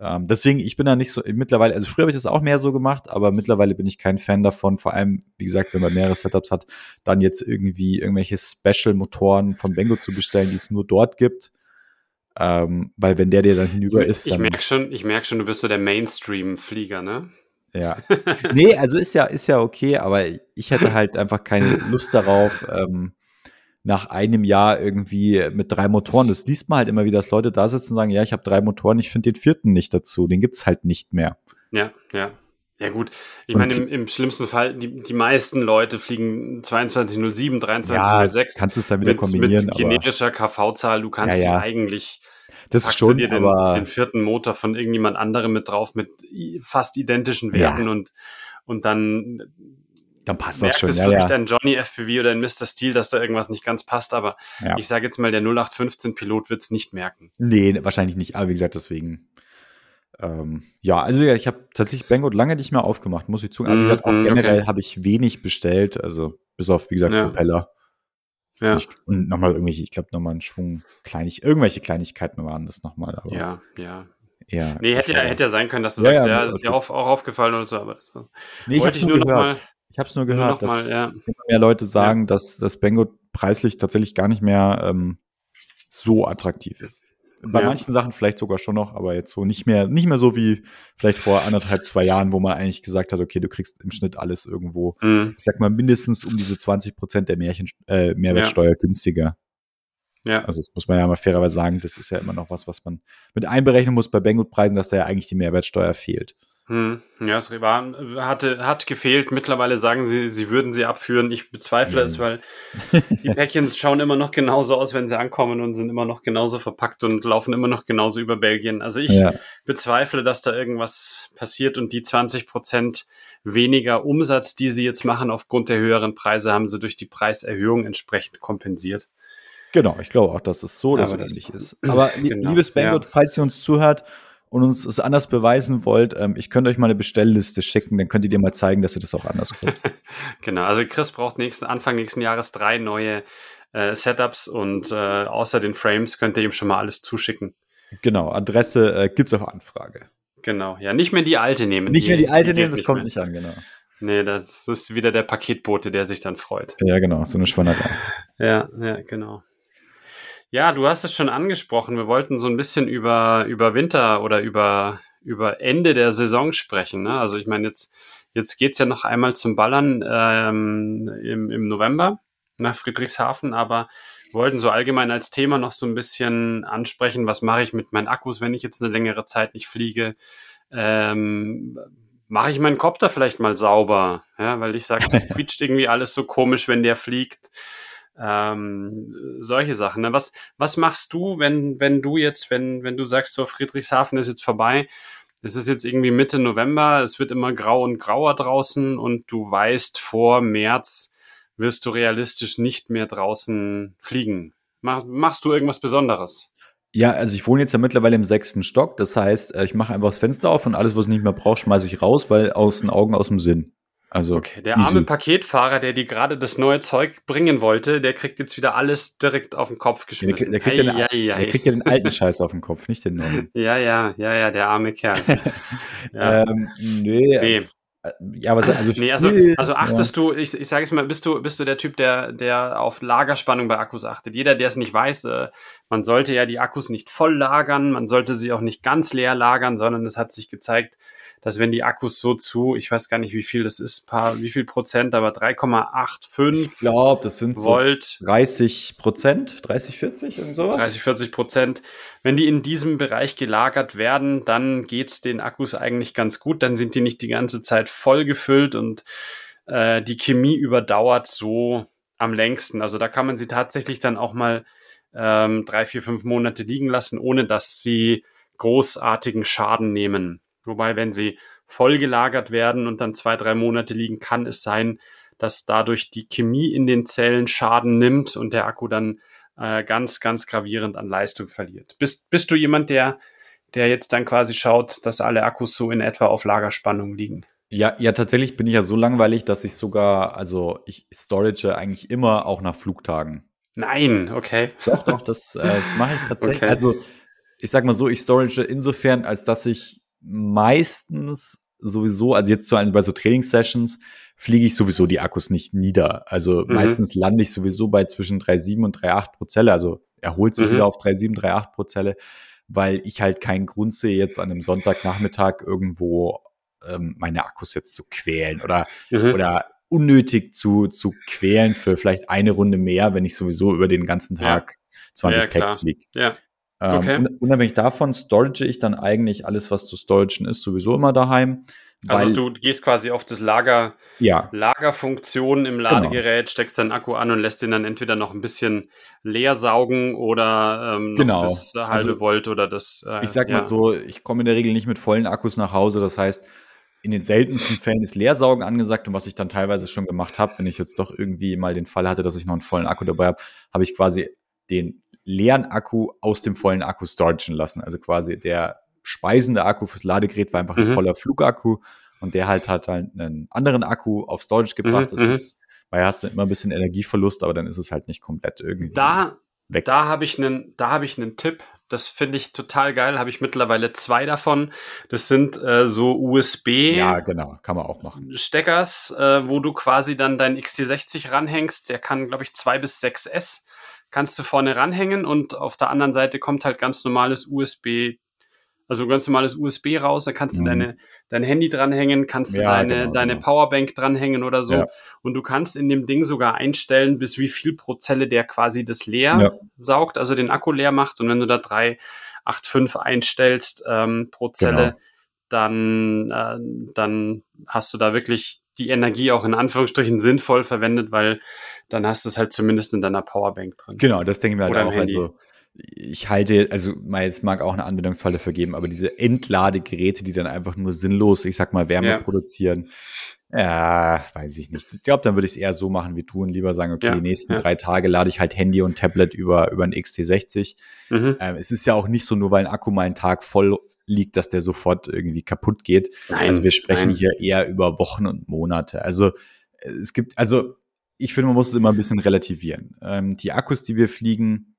Ähm, deswegen, ich bin da nicht so, mittlerweile, also früher habe ich das auch mehr so gemacht, aber mittlerweile bin ich kein Fan davon, vor allem, wie gesagt, wenn man mehrere Setups hat, dann jetzt irgendwie irgendwelche Special-Motoren von Bengo zu bestellen, die es nur dort gibt. Ähm, weil wenn der dir dann hinüber ist, Ich dann merke schon, ich merke schon, du bist so der Mainstream-Flieger, ne? ja. Nee, also ist ja, ist ja okay, aber ich hätte halt einfach keine Lust darauf, ähm, nach einem Jahr irgendwie mit drei Motoren. Das liest man halt immer wieder, dass Leute da sitzen und sagen, ja, ich habe drei Motoren, ich finde den vierten nicht dazu. Den gibt's halt nicht mehr. Ja, ja. Ja gut, ich meine, im, im schlimmsten Fall, die, die meisten Leute fliegen 2207, 2306 kannst du es dann wieder mit, kombinieren, mit generischer KV-Zahl. Du kannst Ja, ja. eigentlich, das packst schon, du dir den, aber den vierten Motor von irgendjemand anderem mit drauf mit fast identischen Ja. Werten und, und dann dann passt das merkt schon. es Ja, vielleicht ja. ein Johnny FPV oder ein Mr. Steel, dass da irgendwas nicht ganz passt, aber Ja. ich sage jetzt mal, der 0815-Pilot wird es nicht merken. Nee, wahrscheinlich nicht. Aber wie gesagt, deswegen. Ähm, ja, also ja, ich habe tatsächlich Banggood lange nicht mehr aufgemacht, muss ich zugeben. Aber wie gesagt, auch Mhm, generell okay. habe ich wenig bestellt, also bis auf, wie gesagt, Ja. Propeller. Ja, Ich, und nochmal irgendwelche, ich glaube, nochmal einen Schwung kleinig, irgendwelche Kleinigkeiten waren das nochmal, aber ja, ja. eher. Nee, hätte ja, hätte ja sein können, dass du Ja, sagst, ja, ja, das ist okay. auch, auch aufgefallen oder so, aber das nee, ich wollte hab's ich nur noch gehört. mal, Ich habe es nur nur gehört, mal, dass ja. immer mehr Leute sagen, dass das Banggood preislich tatsächlich gar nicht mehr ähm, so attraktiv ist. Bei Ja. manchen Sachen vielleicht sogar schon noch, aber jetzt so nicht mehr, nicht mehr so wie vielleicht vor anderthalb, zwei Jahren, wo man eigentlich gesagt hat, okay, du kriegst im Schnitt alles irgendwo, Hm, ich sag mal, mindestens um diese 20 Prozent der Märchen, äh, Mehrwertsteuer günstiger. ja, Also das muss man ja mal fairerweise sagen, das ist ja immer noch was, was man mit einberechnen muss bei Banggood-Preisen, dass da ja eigentlich die Mehrwertsteuer fehlt. Hm, ja, es war, hatte, hat gefehlt. Mittlerweile sagen sie, sie würden sie abführen. Ich bezweifle es, weil die Päckchen schauen immer noch genauso aus, wenn sie ankommen und sind immer noch genauso verpackt und laufen immer noch genauso über Belgien. Also ich Ja, bezweifle, dass da irgendwas passiert und die 20 Prozent weniger Umsatz, die sie jetzt machen aufgrund der höheren Preise, haben sie durch die Preiserhöhung entsprechend kompensiert. genau. Ich glaube auch, dass es so oder so ähnlich ist. Aber Genau, liebes Banggood, ja. falls ihr uns zuhört und uns es anders beweisen wollt, ähm, ich könnte euch mal eine Bestellliste schicken, dann könnt ihr dir mal zeigen, dass ihr das auch anders könnt. Genau, also Chris braucht nächsten, Anfang nächsten Jahres drei neue äh, Setups und äh, außer den Frames könnt ihr ihm schon mal alles zuschicken. genau, Adresse äh, gibt's auf Anfrage. Genau, ja, nicht mehr die alte nehmen. Nicht mehr die alte geht nehmen, das kommt mehr. nicht an, genau. Nee, das ist wieder der Paketbote, der sich dann freut. Ja, genau, so eine Schweinerei. Ja, ja, genau. Ja, du hast es schon angesprochen. Wir wollten so ein bisschen über, über Winter oder über, über Ende der Saison sprechen. Ne? Also ich meine, jetzt, jetzt geht's ja noch einmal zum Ballern ähm, im, im November nach Friedrichshafen, aber wir wollten so allgemein als Thema noch so ein bisschen ansprechen, was mache ich mit meinen Akkus, wenn ich jetzt eine längere Zeit nicht fliege. Ähm, mache ich meinen Kopter vielleicht mal sauber, ja, weil ich sage, das quietscht irgendwie alles so komisch, wenn der fliegt. Ähm, solche Sachen. Ne? Was, was machst du, wenn, wenn du jetzt, wenn, wenn du sagst, so Friedrichshafen ist jetzt vorbei, es ist jetzt irgendwie Mitte November, es wird immer grau und grauer draußen und du weißt, vor März wirst du realistisch nicht mehr draußen fliegen. Mach, machst du irgendwas Besonderes? Ja, also ich wohne jetzt ja mittlerweile im sechsten Stock. Das heißt, äh, ich mache einfach das Fenster auf und alles, was ich nicht mehr brauche, schmeiße ich raus, weil aus den Augen, aus dem Sinn. Also okay, der arme Paketfahrer, der die gerade das neue Zeug bringen wollte, der kriegt jetzt wieder alles direkt auf den Kopf geschmissen. Der, der, kriegt, ja den, ja, ja, der kriegt, ja den, alten Scheiß auf den Kopf, nicht den neuen. Ja, ja, ja, ja, der arme Kerl. ja. ähm, nee, nee. Äh, ja, was, also, nee, also, also achtest ja. du, ich, ich sage es mal, bist du, bist du der Typ, der, der auf Lagerspannung bei Akkus achtet? Jeder, der es nicht weiß, äh, man sollte ja die Akkus nicht voll lagern, man sollte sie auch nicht ganz leer lagern, sondern es hat sich gezeigt, dass wenn die Akkus so zu, ich weiß gar nicht, wie viel das ist, paar, wie viel Prozent, aber 3,85 Ich glaube, das sind Volt, so 30 Prozent, 30, 40, irgend sowas. 30, 40 Prozent. Wenn die in diesem Bereich gelagert werden, dann geht's den Akkus eigentlich ganz gut, dann sind die nicht die ganze Zeit voll gefüllt und äh, die Chemie überdauert so am längsten. Also da kann man sie tatsächlich dann auch mal ähm, drei, vier, fünf Monate liegen lassen, ohne dass sie großartigen Schaden nehmen. Wobei, wenn sie voll gelagert werden und dann zwei, drei Monate liegen, kann es sein, dass dadurch die Chemie in den Zellen Schaden nimmt und der Akku dann äh, ganz, ganz gravierend an Leistung verliert. Bist, bist du jemand, der, der jetzt dann quasi schaut, dass alle Akkus so in etwa auf Lagerspannung liegen? Ja, ja, tatsächlich bin ich ja so langweilig, dass ich sogar, also ich storage eigentlich immer auch nach Flugtagen. Nein, okay. Doch, doch, das äh, mache ich tatsächlich. Okay. Also ich sag mal so, ich storage insofern, als dass ich meistens sowieso, also jetzt so bei so Trainingssessions fliege ich sowieso die Akkus nicht nieder. Also mhm. meistens lande ich sowieso bei zwischen 3,7 und 3,8 pro Zelle. Also erholt sich mhm. wieder auf 3,7, 3,8 pro Zelle, weil ich halt keinen Grund sehe, jetzt an einem Sonntagnachmittag irgendwo ähm, meine Akkus jetzt zu quälen oder, mhm. oder unnötig zu, zu quälen für vielleicht eine Runde mehr, wenn ich sowieso über den ganzen Tag ja. 20 ja, Packs fliege. Ja. Ähm, okay. unabhängig davon storage ich dann eigentlich alles, was zu storagen ist, sowieso immer daheim. Also du gehst quasi auf das Lager, ja. Lagerfunktion im genau. Ladegerät, genau. steckst deinen Akku an und lässt den dann entweder noch ein bisschen leer saugen oder ähm, genau. das halbe also, Volt oder das. Äh, ich sag ja. mal so, ich komme in der Regel nicht mit vollen Akkus nach Hause. Das heißt, in den seltensten Fällen ist Leersaugen angesagt und was ich dann teilweise schon gemacht habe, wenn ich jetzt doch irgendwie mal den Fall hatte, dass ich noch einen vollen Akku dabei habe, habe ich quasi den leeren Akku aus dem vollen Akku storagen lassen. Also quasi der speisende Akku fürs Ladegerät war einfach ein mhm. voller Flugakku und der halt hat halt einen anderen Akku auf Storage gebracht. Mhm. Das mhm. ist, weil hast du immer ein bisschen Energieverlust, aber dann ist es halt nicht komplett irgendwie da, weg. Da habe ich einen, da habe ich einen Tipp. Das finde ich total geil. Habe ich mittlerweile zwei davon. Das sind äh, so USB. Ja, genau, kann man auch machen. Steckers, äh, wo du quasi dann dein XT60 ranhängst. Der kann, glaube ich, zwei bis 6 S kannst du vorne ranhängen und auf der anderen Seite kommt halt ganz normales USB, also ganz normales USB raus, da kannst du mhm. deine, dein Handy dranhängen, kannst du ja, deine, genau, deine genau. Powerbank dranhängen oder so. Ja. Und du kannst in dem Ding sogar einstellen, bis wie viel pro Zelle der quasi das leer ja. saugt, also den Akku leer macht. Und wenn du da 385 einstellst ähm, pro Zelle, genau. dann, äh, dann hast du da wirklich die Energie auch in Anführungsstrichen sinnvoll verwendet, weil dann hast du es halt zumindest in deiner Powerbank drin. Genau, das denken wir halt Oder auch. Also ich halte, also es mag auch eine Anwendungsfall dafür geben, aber diese Entladegeräte, die dann einfach nur sinnlos, ich sag mal, Wärme ja. produzieren, ja, weiß ich nicht. Ich glaube, dann würde ich es eher so machen wie du und lieber sagen, okay, ja, die nächsten ja. drei Tage lade ich halt Handy und Tablet über, über ein XT60. Mhm. Ähm, es ist ja auch nicht so, nur weil ein Akku mal einen Tag voll liegt, dass der sofort irgendwie kaputt geht. Nein, also wir sprechen nein. hier eher über Wochen und Monate. Also es gibt, also ich finde, man muss es immer ein bisschen relativieren. Ähm, die Akkus, die wir fliegen,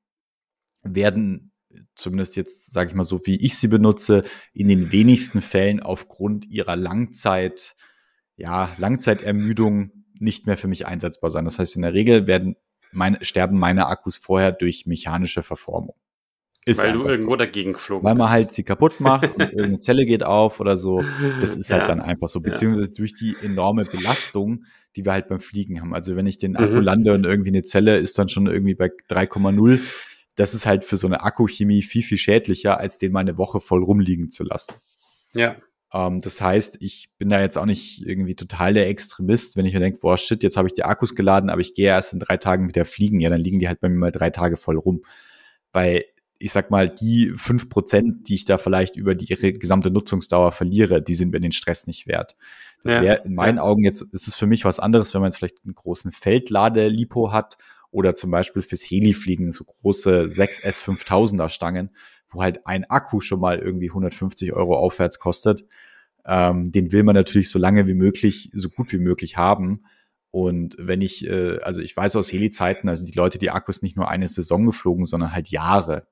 werden zumindest jetzt, sage ich mal so, wie ich sie benutze, in den wenigsten Fällen aufgrund ihrer Langzeit, ja, Langzeitermüdung nicht mehr für mich einsetzbar sein. Das heißt, in der Regel werden meine, sterben meine Akkus vorher durch mechanische Verformung. Ist Weil du irgendwo so. dagegen geflogen Weil man bist. halt sie kaputt macht und irgendeine Zelle geht auf oder so. Das ist halt ja. halt dann einfach so. Beziehungsweise durch die enorme Belastung, die wir halt beim Fliegen haben. Also wenn ich den Akku mhm. lande und irgendwie eine Zelle ist dann schon irgendwie bei 3,0, das ist halt für so eine Akkuchemie viel, viel schädlicher, als den mal eine Woche voll rumliegen zu lassen. Ja. Ähm, das heißt, ich bin da jetzt auch nicht irgendwie total der Extremist, wenn ich mir denke, boah, shit, jetzt habe ich die Akkus geladen, aber ich gehe erst in drei Tagen wieder fliegen. Ja, dann liegen die halt bei mir mal drei Tage voll rum. Weil ich sag mal, die fünf Prozent, die ich da vielleicht über die ihre gesamte Nutzungsdauer verliere, die sind mir den Stress nicht wert. Das Ja, wäre in meinen ja. Augen jetzt, ist es für mich was anderes, wenn man jetzt vielleicht einen großen Feldlade-Lipo hat oder zum Beispiel fürs Heli-Fliegen so große 6S 5000er Stangen, wo halt ein Akku schon mal irgendwie 150 Euro aufwärts kostet. Ähm, den will man natürlich so lange wie möglich, so gut wie möglich haben. Und wenn ich, äh, also ich weiß aus Heli-Zeiten, sind die Leute die Akkus nicht nur eine Saison geflogen, sondern halt Jahre.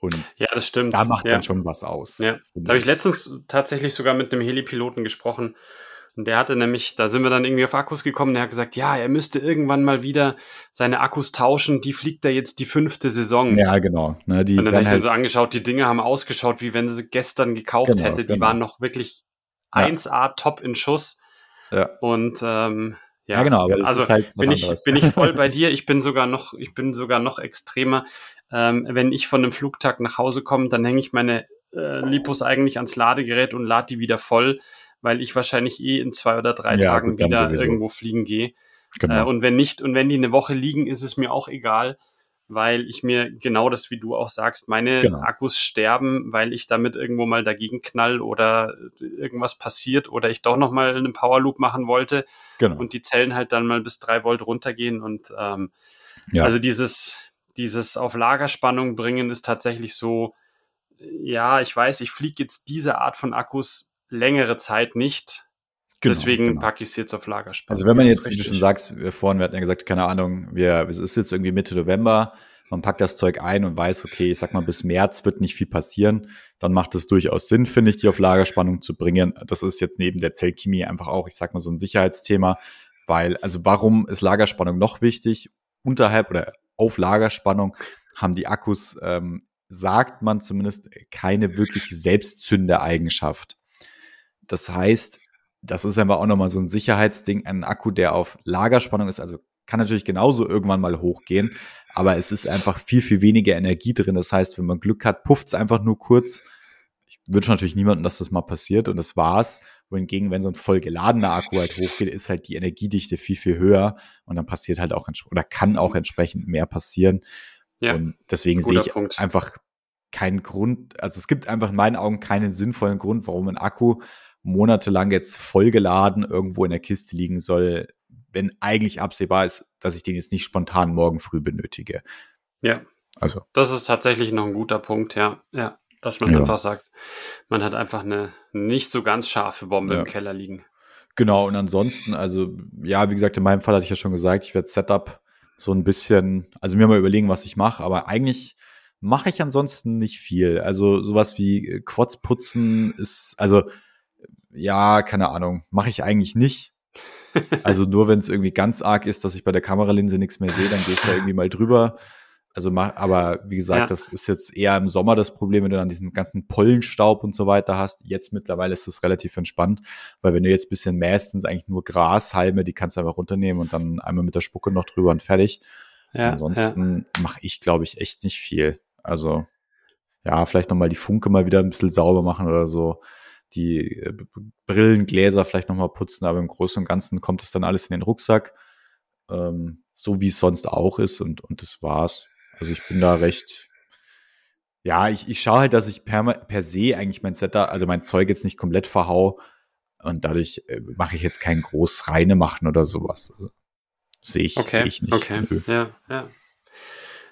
Und Ja, das stimmt. da macht ja. dann schon was aus. Ja, da habe ich letztens tatsächlich sogar mit einem Heli-Piloten gesprochen. Und der hatte nämlich, da sind wir dann irgendwie auf Akkus gekommen, der hat gesagt, ja, er müsste irgendwann mal wieder seine Akkus tauschen, die fliegt da jetzt die fünfte Saison. Ja, genau. Ne, die Und dann habe ich halt, so angeschaut, die Dinge haben ausgeschaut, wie wenn sie gestern gekauft Genau, hätte. Die genau. waren noch wirklich Ja. 1A top in Schuss. ja. Und ähm, ja, Ja, genau, also halt bin ich, anderes. bin ich voll bei dir. Ich bin sogar noch, ich bin sogar noch extremer. Ähm, wenn ich von einem Flugtag nach Hause komme, dann hänge ich meine äh, Lipos eigentlich ans Ladegerät und lade die wieder voll, weil ich wahrscheinlich eh in zwei oder drei Ja, Tagen gut, wieder sowieso. irgendwo fliegen gehe. genau. Äh, und wenn nicht, und wenn die eine Woche liegen, ist es mir auch egal, weil ich mir genau das, wie du auch sagst, meine Genau. Akkus sterben, weil ich damit irgendwo mal dagegen knall oder irgendwas passiert oder ich doch noch mal einen Power Loop machen wollte genau. und die Zellen halt dann mal bis drei Volt runtergehen und ähm, Ja. also dieses dieses auf Lagerspannung bringen ist tatsächlich so ja ich weiß ich fliege jetzt diese Art von Akkus längere Zeit nicht Genau, deswegen genau. packe ich es jetzt auf Lagerspannung Also wenn man jetzt, wie du schon sagst, wir vorhin, wir hatten ja gesagt, keine Ahnung, wir, es ist jetzt irgendwie Mitte November, man packt das Zeug ein und weiß, okay, ich sag mal, bis März wird nicht viel passieren, dann macht es durchaus Sinn, finde ich, die auf Lagerspannung zu bringen. Das ist jetzt neben der Zellchemie einfach auch, ich sag mal, so ein Sicherheitsthema, weil, also warum ist Lagerspannung noch wichtig? Unterhalb oder auf Lagerspannung haben die Akkus, ähm, sagt man zumindest, keine wirklich selbstzündende Eigenschaft. Das heißt, das ist einfach auch nochmal so ein Sicherheitsding. Ein Akku, der auf Lagerspannung ist, also kann natürlich genauso irgendwann mal hochgehen, aber es ist einfach viel, viel weniger Energie drin. Das heißt, wenn man Glück hat, pufft es einfach nur kurz. Ich wünsche natürlich niemandem, dass das mal passiert und das war's. Wohingegen, wenn so ein voll geladener Akku halt hochgeht, ist halt die Energiedichte viel, viel höher und dann passiert halt auch, oder kann auch entsprechend mehr passieren. ja Und deswegen sehe ich Punkt. einfach keinen Grund, also es gibt einfach in meinen Augen keinen sinnvollen Grund, warum ein Akku monatelang jetzt vollgeladen irgendwo in der Kiste liegen soll, wenn eigentlich absehbar ist, dass ich den jetzt nicht spontan morgen früh benötige. ja Also, Das ist tatsächlich noch ein guter Punkt, ja. Ja. Dass man Ja. einfach sagt, man hat einfach eine nicht so ganz scharfe Bombe Ja. im Keller liegen. genau, und ansonsten, also, ja, wie gesagt, in meinem Fall hatte ich ja schon gesagt, ich werde Setup so ein bisschen, also mir mal überlegen, was ich mache, aber eigentlich mache ich ansonsten nicht viel. Also sowas wie äh, Quads putzen ist, also ja, keine Ahnung, mache ich eigentlich nicht. Also nur wenn es irgendwie ganz arg ist, dass ich bei der Kameralinse nichts mehr sehe, dann gehe ich da irgendwie mal drüber. Also mach, aber wie gesagt, Ja. das ist jetzt eher im Sommer das Problem, wenn du dann diesen ganzen Pollenstaub und so weiter hast. Jetzt mittlerweile ist es relativ entspannt, weil wenn du jetzt ein bisschen mäst, sind es eigentlich nur Grashalme, die kannst du einfach runternehmen und dann einmal mit der Spucke noch drüber und fertig. Ja, ja. Ansonsten mache ich, glaube ich, echt nicht viel. Also, ja, vielleicht nochmal die Funke mal wieder ein bisschen sauber machen oder so. Die äh, Brillengläser vielleicht nochmal putzen, aber im Großen und Ganzen kommt es dann alles in den Rucksack. Ähm, so wie es sonst auch ist und, und das war's. Also ich bin da recht, ja, ich, ich schaue halt, dass ich per, per se eigentlich mein Setup, also mein Zeug jetzt nicht komplett verhau und dadurch äh, mache ich jetzt kein groß reine machen oder sowas. Also, sehe ich, Okay, sehe ich nicht. okay, Nö. ja, ja.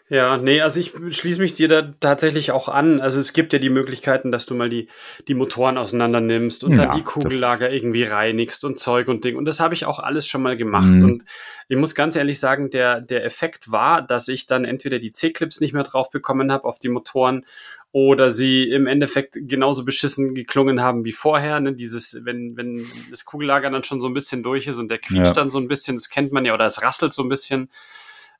Ja, nee, also ich schließe mich dir da tatsächlich auch an. Also es gibt ja die Möglichkeiten, dass du mal die, die Motoren auseinander nimmst und Ja, dann die Kugellager irgendwie reinigst und Zeug und Ding. Und das habe ich auch alles schon mal gemacht. Mhm. Und ich muss ganz ehrlich sagen, der, der Effekt war, dass ich dann entweder die C-Clips nicht mehr drauf bekommen habe auf die Motoren oder sie im Endeffekt genauso beschissen geklungen haben wie vorher. Ne? Dieses, wenn, wenn das Kugellager dann schon so ein bisschen durch ist und der quietscht Ja. dann so ein bisschen, das kennt man ja, oder es rasselt so ein bisschen.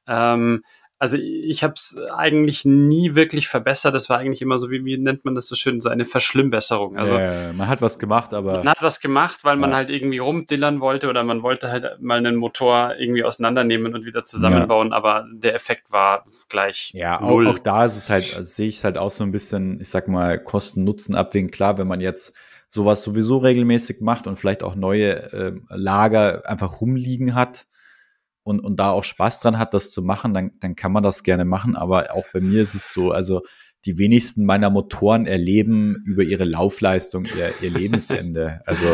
Ähm, also ich habe es eigentlich nie wirklich verbessert. Das war eigentlich immer so, wie, wie nennt man das so schön, so eine Verschlimmbesserung. Also äh, man hat was gemacht, aber man hat was gemacht, weil man Ja. halt irgendwie rumdillern wollte oder man wollte halt mal einen Motor irgendwie auseinandernehmen und wieder zusammenbauen, aber der Effekt war gleich Ja, auch, null. auch da ist es halt, also sehe ich es halt auch so ein bisschen, ich sag mal, Kosten-Nutzen abwägen. Klar, wenn man jetzt sowas sowieso regelmäßig macht und vielleicht auch neue äh, Lager einfach rumliegen hat und, und da auch Spaß dran hat, das zu machen, dann, dann kann man das gerne machen. Aber auch bei mir ist es so, also die wenigsten meiner Motoren erleben über ihre Laufleistung ihr, ihr Lebensende. Also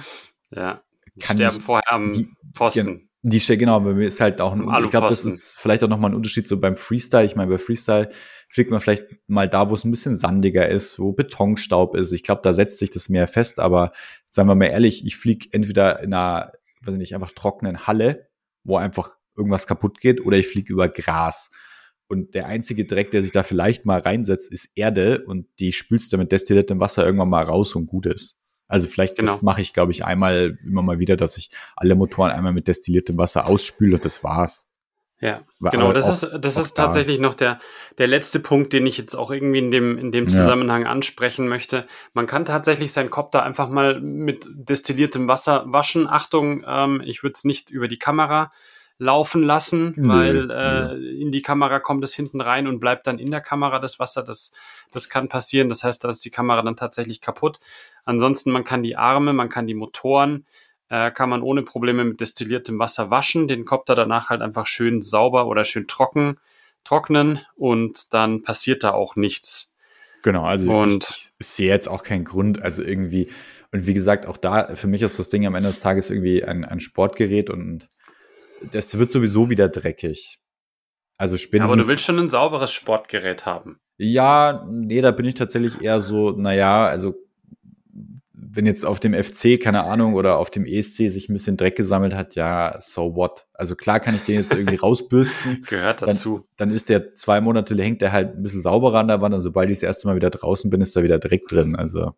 ja, kann sterben ich, vorher am die, Pfosten. Die, die genau, bei mir ist halt auch ein, ich glaube, das ist vielleicht auch nochmal ein Unterschied so beim Freestyle. Ich meine, bei Freestyle fliegt man vielleicht mal da, wo es ein bisschen sandiger ist, wo Betonstaub ist. Ich glaube, da setzt sich das mehr fest, aber sagen wir mal ehrlich, ich fliege entweder in einer, weiß ich nicht, einfach trockenen Halle, wo einfach irgendwas kaputt geht, oder ich fliege über Gras. Und der einzige Dreck, der sich da vielleicht mal reinsetzt, ist Erde und die spülst du mit destilliertem Wasser irgendwann mal raus und gut ist. Also vielleicht genau. das mache ich, glaube ich, einmal immer mal wieder, dass ich alle Motoren einmal mit destilliertem Wasser ausspüle und das war's. Ja, genau, das auch, ist, das ist da. tatsächlich noch der, der letzte Punkt, den ich jetzt auch irgendwie in dem, in dem Zusammenhang ja. ansprechen möchte. Man kann tatsächlich seinen Kopf da einfach mal mit destilliertem Wasser waschen. Achtung, ähm, ich würde es nicht über die Kamera laufen lassen, nee, weil äh, nee. in die Kamera kommt es hinten rein und bleibt dann in der Kamera das Wasser. Das, das kann passieren. Das heißt, da ist die Kamera dann tatsächlich kaputt. Ansonsten, man kann die Arme, man kann die Motoren, äh, kann man ohne Probleme mit destilliertem Wasser waschen, den Kopter danach halt einfach schön sauber oder schön trocken trocknen und dann passiert da auch nichts. Genau, also und ich, ich sehe jetzt auch keinen Grund, also irgendwie, und wie gesagt, auch da, für mich ist das Ding am Ende des Tages irgendwie ein, ein Sportgerät und das wird sowieso wieder dreckig. Also spätestens. Aber du willst schon ein sauberes Sportgerät haben. Ja, nee, da bin ich tatsächlich eher so, naja, also wenn jetzt auf dem FC, keine Ahnung, oder auf dem ESC sich ein bisschen Dreck gesammelt hat, ja, so what? Also klar kann ich den jetzt irgendwie rausbürsten. Gehört dazu. Dann, dann, ist der zwei Monate, hängt der halt ein bisschen sauberer an der Wand und sobald ich das erste Mal wieder draußen bin, ist da wieder Dreck drin. Also.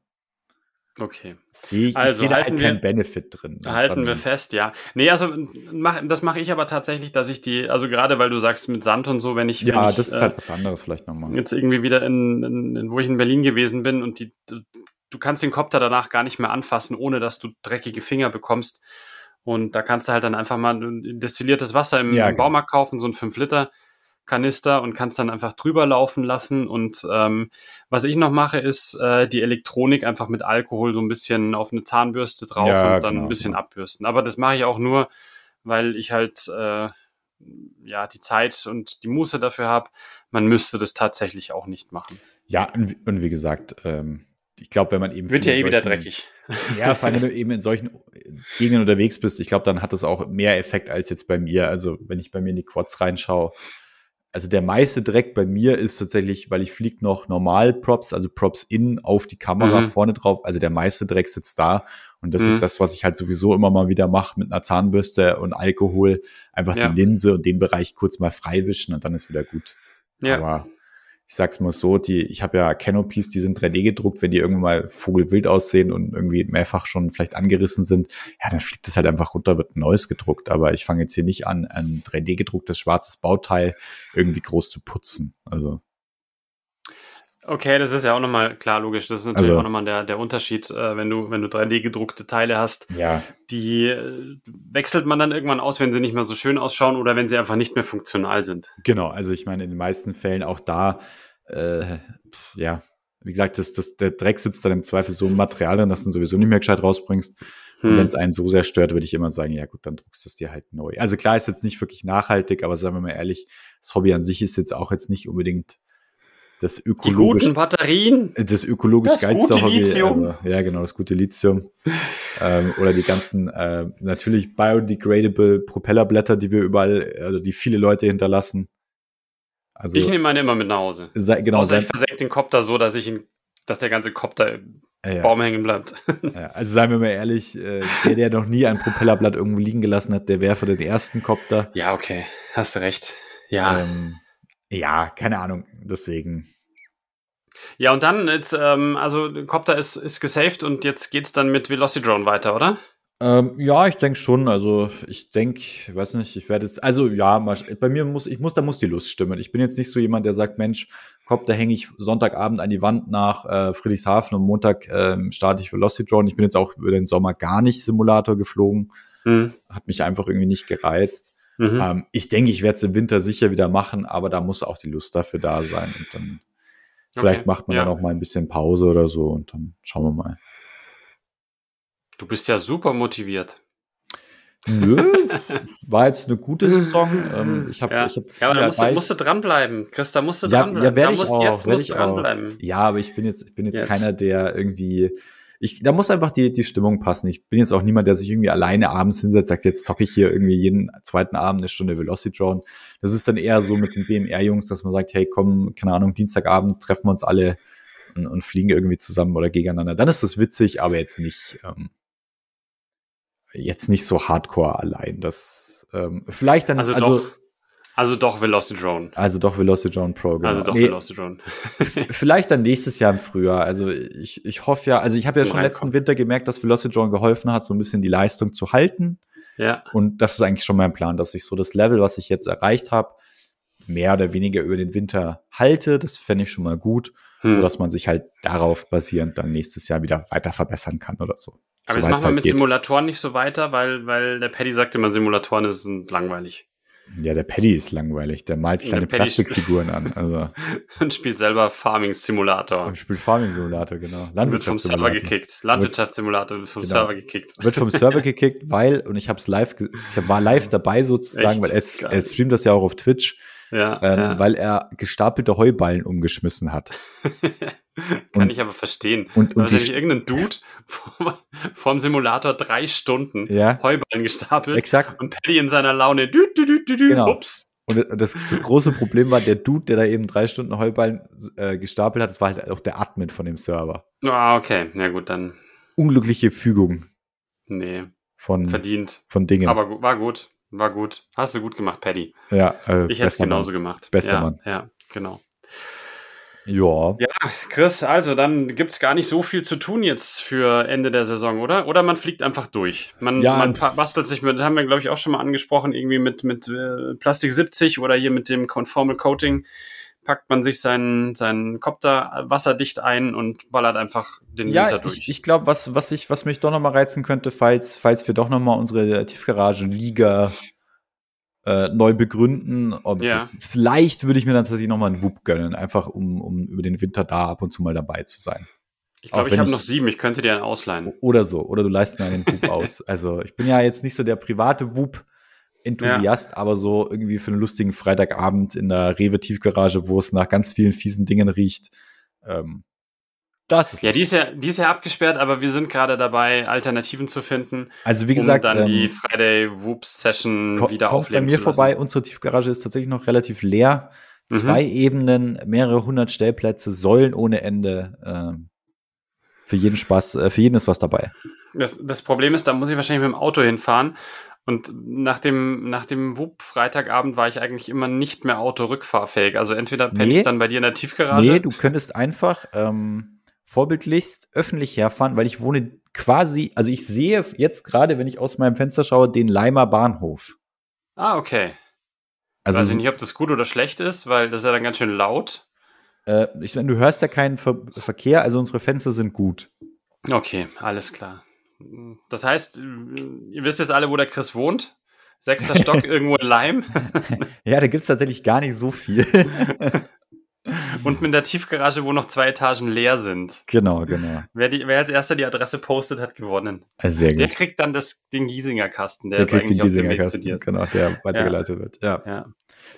Okay. Sehe also seh da halt keinen Benefit drin. Halten wir fest, ja. Nee, also mach, das mache ich aber tatsächlich, dass ich die, also gerade weil du sagst mit Sand und so, wenn ich. Ja, wenn ich, das ist äh, halt was anderes vielleicht nochmal. Jetzt irgendwie wieder in, in, in, wo ich in Berlin gewesen bin und die, du kannst den Kopter danach gar nicht mehr anfassen, ohne dass du dreckige Finger bekommst. Und da kannst du halt dann einfach mal destilliertes Wasser im, ja, im genau. Baumarkt kaufen, so ein 5 Liter. Kanister und kannst dann einfach drüber laufen lassen. Und ähm, was ich noch mache, ist äh, die Elektronik einfach mit Alkohol so ein bisschen auf eine Zahnbürste drauf ja, und dann genau, ein bisschen genau. abbürsten. Aber das mache ich auch nur, weil ich halt äh, ja die Zeit und die Muße dafür habe. Man müsste das tatsächlich auch nicht machen. Ja, und, und wie gesagt, ähm, ich glaube, wenn man eben. Wird ja eh wieder dreckig. Ja, vor allem, wenn du eben in solchen Gegenden unterwegs bist, ich glaube, dann hat das auch mehr Effekt als jetzt bei mir. Also, wenn ich bei mir in die Quads reinschaue, also der meiste Dreck bei mir ist tatsächlich, weil ich fliege noch normal Props, also Props in auf die Kamera mhm. vorne drauf. Also der meiste Dreck sitzt da. Und das mhm. ist das, was ich halt sowieso immer mal wieder mache mit einer Zahnbürste und Alkohol. Einfach ja. die Linse und den Bereich kurz mal freiwischen und dann ist wieder gut. Ja. Aber ich sag's mal so, die, ich habe ja Canopies, die sind 3D gedruckt, wenn die irgendwann mal vogelwild aussehen und irgendwie mehrfach schon vielleicht angerissen sind, ja, dann fliegt das halt einfach runter, wird ein neues gedruckt. Aber ich fange jetzt hier nicht an, ein 3D gedrucktes schwarzes Bauteil irgendwie groß zu putzen. Also. Okay, das ist ja auch nochmal klar logisch. Das ist natürlich also, auch nochmal der, der Unterschied, äh, wenn du, wenn du 3D gedruckte Teile hast. Ja. Die äh, wechselt man dann irgendwann aus, wenn sie nicht mehr so schön ausschauen oder wenn sie einfach nicht mehr funktional sind. Genau, also ich meine, in den meisten Fällen auch da äh, ja, wie gesagt, das, das, der Dreck sitzt dann im Zweifel so im Material drin, dass du sowieso nicht mehr gescheit rausbringst. Hm. Und wenn es einen so sehr stört, würde ich immer sagen, ja gut, dann druckst du es dir halt neu. Also klar ist jetzt nicht wirklich nachhaltig, aber sagen wir mal ehrlich, das Hobby an sich ist jetzt auch jetzt nicht unbedingt das ökologisch. Die guten Batterien. Das ökologisch das geilste Hobby. Lithium. Also, ja, genau, das gute Lithium. ähm, oder die ganzen, äh, natürlich biodegradable Propellerblätter, die wir überall, also die viele Leute hinterlassen. Also, ich nehme meine immer mit nach Hause. Sei, genau, Außer ich versenke den Kopter so, dass ich ihn, dass der ganze Kopter im ja, Baum hängen bleibt. Ja, also seien wir mal ehrlich, äh, der, der noch nie ein Propellerblatt irgendwo liegen gelassen hat, der wäre für den ersten Kopter. Ja, okay, hast du recht. Ja. Ähm, ja, keine Ahnung, deswegen. Ja, und dann, jetzt, ähm, also Copter ist, ist gesaved und jetzt geht's dann mit Velocidrone weiter, oder? Ähm, ja, ich denke schon. Also ich denke, ich weiß nicht, ich werde jetzt, also ja, bei mir muss, ich muss, da muss die Lust stimmen. Ich bin jetzt nicht so jemand, der sagt, Mensch, Kopf, da hänge ich Sonntagabend an die Wand nach äh, Friedrichshafen und Montag ähm, starte ich Velocity Drone. Ich bin jetzt auch über den Sommer gar nicht Simulator geflogen. Mhm. Hat mich einfach irgendwie nicht gereizt. Mhm. Ähm, ich denke, ich werde es im Winter sicher wieder machen, aber da muss auch die Lust dafür da sein. Und dann vielleicht okay. macht man ja. dann auch mal ein bisschen Pause oder so und dann schauen wir mal. Du bist ja super motiviert. Nö, war jetzt eine gute Saison. Ähm, ich habe Ja, ich hab ja aber da musst musst du dranbleiben. Chris, da musst du Ja, dranbleiben. ja, werd da ich musst, auch, jetzt musst ich auch. dranbleiben. Ja, aber ich bin jetzt, ich bin jetzt, Jetzt. keiner, der irgendwie, ich, da muss einfach die, die Stimmung passen. Ich bin jetzt auch niemand, der sich irgendwie alleine abends hinsetzt, sagt, jetzt zocke ich hier irgendwie jeden zweiten Abend eine Stunde Velocity Drone. Das ist dann eher so mit den BMR-Jungs, dass man sagt, hey, komm, keine Ahnung, Dienstagabend treffen wir uns alle und, und fliegen irgendwie zusammen oder gegeneinander. Dann ist das witzig, aber jetzt nicht, ähm, jetzt nicht so hardcore allein. Das, ähm, vielleicht dann, Also, also, doch, also doch Velocity Drone. also doch Velocity Drone Pro, genau. Also doch Nee, Velocity Drone. Vielleicht dann nächstes Jahr im Frühjahr. Also ich, ich hoffe ja, also ich habe ja schon letzten Winter gemerkt, dass Velocity Drone geholfen hat, so ein bisschen die Leistung zu halten. ja. Und das ist eigentlich schon mein Plan, dass ich so das Level, was ich jetzt erreicht habe, mehr oder weniger über den Winter halte. Das fände ich schon mal gut, Hm. so dass man sich halt darauf basierend dann nächstes Jahr wieder weiter verbessern kann oder so. Aber jetzt machen wir halt mit geht. Simulatoren nicht so weiter, weil, weil der Paddy sagte immer, Simulatoren sind langweilig. Ja, der Paddy ist langweilig. Der malt Der kleine Paddy- Plastikfiguren an. Also Und spielt selber Farming Simulator. und spielt Farming Simulator, genau. Wird vom Server Landwirtschaftssimulator. gekickt. Landwirtschaftssimulator wird vom Genau. Server gekickt. wird vom Server gekickt, weil, und ich habe es live, ich war live dabei sozusagen, Echt? weil er, er streamt das ja auch auf Twitch, Ja, ähm, ja. weil er gestapelte Heuballen umgeschmissen hat. Kann und- ich aber verstehen. Und, und Wahrscheinlich die, irgendein Dude vom, vom Simulator drei Stunden ja, Heuballen gestapelt exakt. und Paddy in seiner Laune. Dü, dü, dü, dü, dü, Genau. Ups. Und das, das große Problem war, der Dude, der da eben drei Stunden Heuballen äh, gestapelt hat, das war halt auch der Admin von dem Server. Ah, okay. Ja gut, dann. Unglückliche Fügung Nee, von, verdient. von Dingen. Aber war gut. War gut. Hast du gut gemacht, Paddy. ja, äh, Ich hätte es genauso Mann. gemacht. Bester ja, Mann. Ja, genau. Ja. Ja, Chris, also dann gibt's gar nicht so viel zu tun jetzt für Ende der Saison, oder? Oder man fliegt einfach durch. Man, Ja. man bastelt sich mit, haben wir glaube ich auch schon mal angesprochen, irgendwie mit, mit äh, Plastik 70 oder hier mit dem Conformal Coating packt man sich seinen, seinen Copter wasserdicht ein und ballert einfach den Winter Ja, durch. ich, ich glaube, was, was, ich, was mich doch noch mal reizen könnte, falls, falls wir doch noch mal unsere Tiefgaragen-Liga äh, neu begründen, ob, Ja. vielleicht würde ich mir dann tatsächlich noch mal einen Whoop gönnen, einfach um, um über den Winter da ab und zu mal dabei zu sein. ich glaube, ich habe noch sieben, ich könnte dir einen ausleihen. Oder so, oder du leist mir einen Whoop aus. Also ich bin ja jetzt nicht so der private Whoop-Enthusiast, aber so irgendwie für einen lustigen Freitagabend in der Rewe-Tiefgarage, wo es nach ganz vielen fiesen Dingen riecht. Ähm, das ist Ja, die ist ja, die ist ja abgesperrt, aber wir sind gerade dabei, Alternativen zu finden, also wie gesagt, um dann die ähm, Friday Whoop Session Ko- wieder kommt bei aufleben mir zu lassen. vorbei. Unsere Tiefgarage ist tatsächlich noch relativ leer. Mhm. Zwei Ebenen, mehrere hundert Stellplätze, Säulen ohne Ende. Ähm, für jeden Spaß, äh, für jeden ist was dabei. Das, das Problem ist, da muss ich wahrscheinlich mit dem Auto hinfahren. Und nach dem, nach dem WUP-Freitagabend war ich eigentlich immer nicht mehr Auto-rückfahrfähig. Also entweder penne Nee. ich dann bei dir in der Tiefgarage. Nee, du könntest einfach ähm, vorbildlichst öffentlich herfahren, weil ich wohne quasi, also ich sehe jetzt gerade, wenn ich aus meinem Fenster schaue, den Leimer Bahnhof. ah, okay. Also Weiß ich nicht, ob das gut oder schlecht ist, weil das ist ja dann ganz schön laut. äh, ich meine, du hörst ja keinen Ver Verkehr, also unsere Fenster sind gut. Okay, alles klar. Das heißt, ihr wisst jetzt alle, wo der Chris wohnt. Sechster Stock irgendwo in Leim. Ja, da gibt's tatsächlich gar nicht so viel. Und mit der Tiefgarage, wo noch zwei Etagen leer sind. genau, genau. Wer, die, wer als erster die Adresse postet, hat gewonnen. Also sehr Der gut. kriegt dann das, den Giesinger Kasten. Der, Der kriegt den Giesinger Kasten, genau, der weitergeleitet wird. Ja. Ja,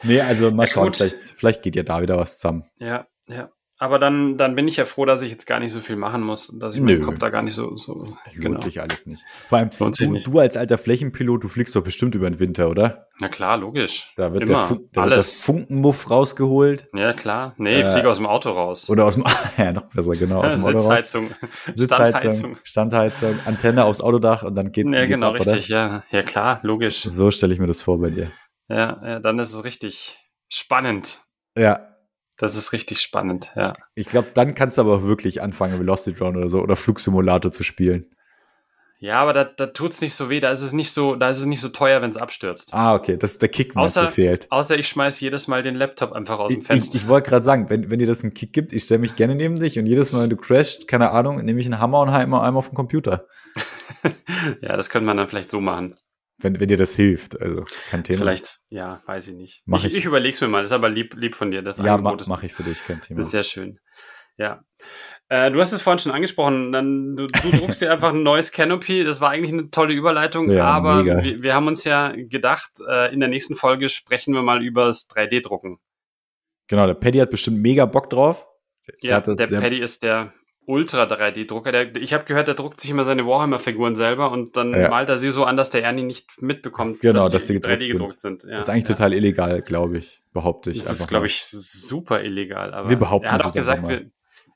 Nee, also mal Ja, schauen, vielleicht, vielleicht geht ja da wieder was zusammen. ja, ja. Aber dann, dann bin ich ja froh, dass ich jetzt gar nicht so viel machen muss, dass ich Nö. meinen Kopf da gar nicht so, so Lohnt genau. sich alles nicht. Vor allem, Lohnt du, du als alter Flächenpilot, du fliegst doch bestimmt über den Winter, oder? Na klar, logisch. Da wird, der, Immer. Fun da wird der Alles. Funkenmuff rausgeholt. Ja, klar. Nee, ich Äh, fliege aus dem Auto raus. Oder aus dem, ja, noch besser, genau, aus dem Auto raus. Sitzheizung. Sitzheizung, Standheizung. Standheizung, Antenne aufs Autodach und dann geht Ja, genau, ab, oder? richtig. Ja, ja, klar, logisch. So stelle ich mir das vor bei dir. Ja, ja, dann ist es richtig spannend. Ja, Das ist richtig spannend, ja. ich glaube, dann kannst du aber auch wirklich anfangen, Velocity Drone oder so oder Flugsimulator zu spielen. Ja, aber da, da tut's nicht so weh, da ist es nicht so, da ist es nicht so teuer, wenn es abstürzt. Ah, okay, das ist der Kick, was Außer- fehlt. Außer ich schmeiß jedes Mal den Laptop einfach aus dem Ich, ich, Fenster. ich wollte gerade sagen, wenn, wenn dir das einen Kick gibt, ich stelle mich gerne neben dich und jedes Mal, wenn du crasht, keine Ahnung, nehme ich einen Hammer und heim einmal auf den Computer. ja, das könnte man dann vielleicht so machen. Wenn, wenn dir das hilft. Also kein Thema. Vielleicht, ja, weiß ich nicht. Mach ich, ich. ich überleg's mir mal, das ist aber lieb, lieb von dir. Das Ja, ma, mache ich für dich, kein Thema. ist sehr schön. Ja. Äh, du hast es vorhin schon angesprochen. Dann, du, du druckst dir einfach ein neues Canopy. Das war eigentlich eine tolle Überleitung. Ja, aber wir, wir haben uns ja gedacht, äh, in der nächsten Folge sprechen wir mal über das 3D-Drucken. Genau, der Paddy hat bestimmt mega Bock drauf. Ja, das- der, der- Paddy ist der Ultra-3D-Drucker. Der, ich habe gehört, der druckt sich immer seine Warhammer-Figuren selber und dann Ja. malt er sie so an, dass der Ernie nicht mitbekommt, Genau, dass, dass die gedruckt 3D sind. gedruckt sind. Ja, ist eigentlich ja. total illegal, glaube ich, behaupte ich. Das ist, glaube ich, super illegal. Aber Wir behaupten er hat es auch gesagt, wir,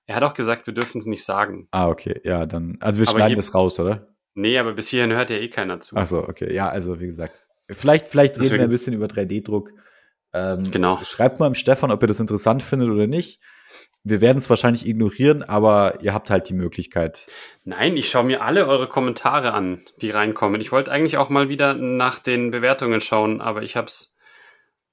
er hat auch gesagt, wir dürfen es nicht sagen. Ah, okay, ja, dann. Also wir Aber schneiden das raus, oder? Nee, aber bis hierhin hört ja eh keiner zu. Ach so, okay. Ja, also wie gesagt. Vielleicht, vielleicht reden wir ein bisschen über 3D-Druck. Ähm, Genau. Schreibt mal im Stefan, ob ihr das interessant findet oder nicht. Wir werden es wahrscheinlich ignorieren, aber ihr habt halt die Möglichkeit. Nein, ich schaue mir alle eure Kommentare an, die reinkommen. Ich wollte eigentlich auch mal wieder nach den Bewertungen schauen, aber ich hab's.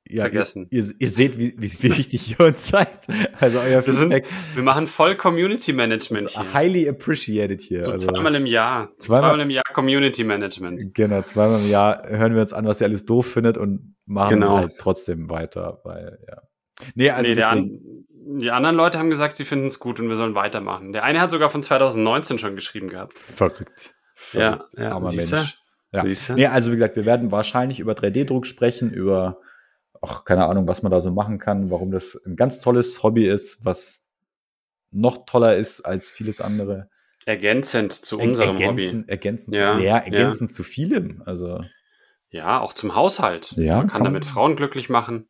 Ja, Vergessen. Ihr, ihr, ihr seht, wie, wie, wie wichtig ihr uns seid. Also euer Wir, sind, wir machen voll Community Management hier. highly appreciated hier. So also, zweimal im Jahr. Zweimal- Zweimal im Jahr Community Management. Genau, zweimal im Jahr hören wir uns an, was ihr alles doof findet und machen Genau. halt trotzdem weiter, weil, ja. Nee, also nee, deswegen, die anderen Leute haben gesagt, sie finden es gut und wir sollen weitermachen. Der eine hat sogar von 2019 schon geschrieben gehabt. verrückt. Ja, verrückt. ja, armer siehste? Mensch. Ja. Nee, also wie gesagt, wir werden wahrscheinlich über 3D-Druck sprechen, über, ach, keine Ahnung, was man da so machen kann, warum das ein ganz tolles Hobby ist, was noch toller ist als vieles andere. Ergänzend zu unserem ergänzen, Hobby. Ergänzend, Ja, zu, ja, ja. ergänzend zu vielem. Also, Ja, auch zum Haushalt. Ja, Man kann kann damit. Frauen glücklich machen.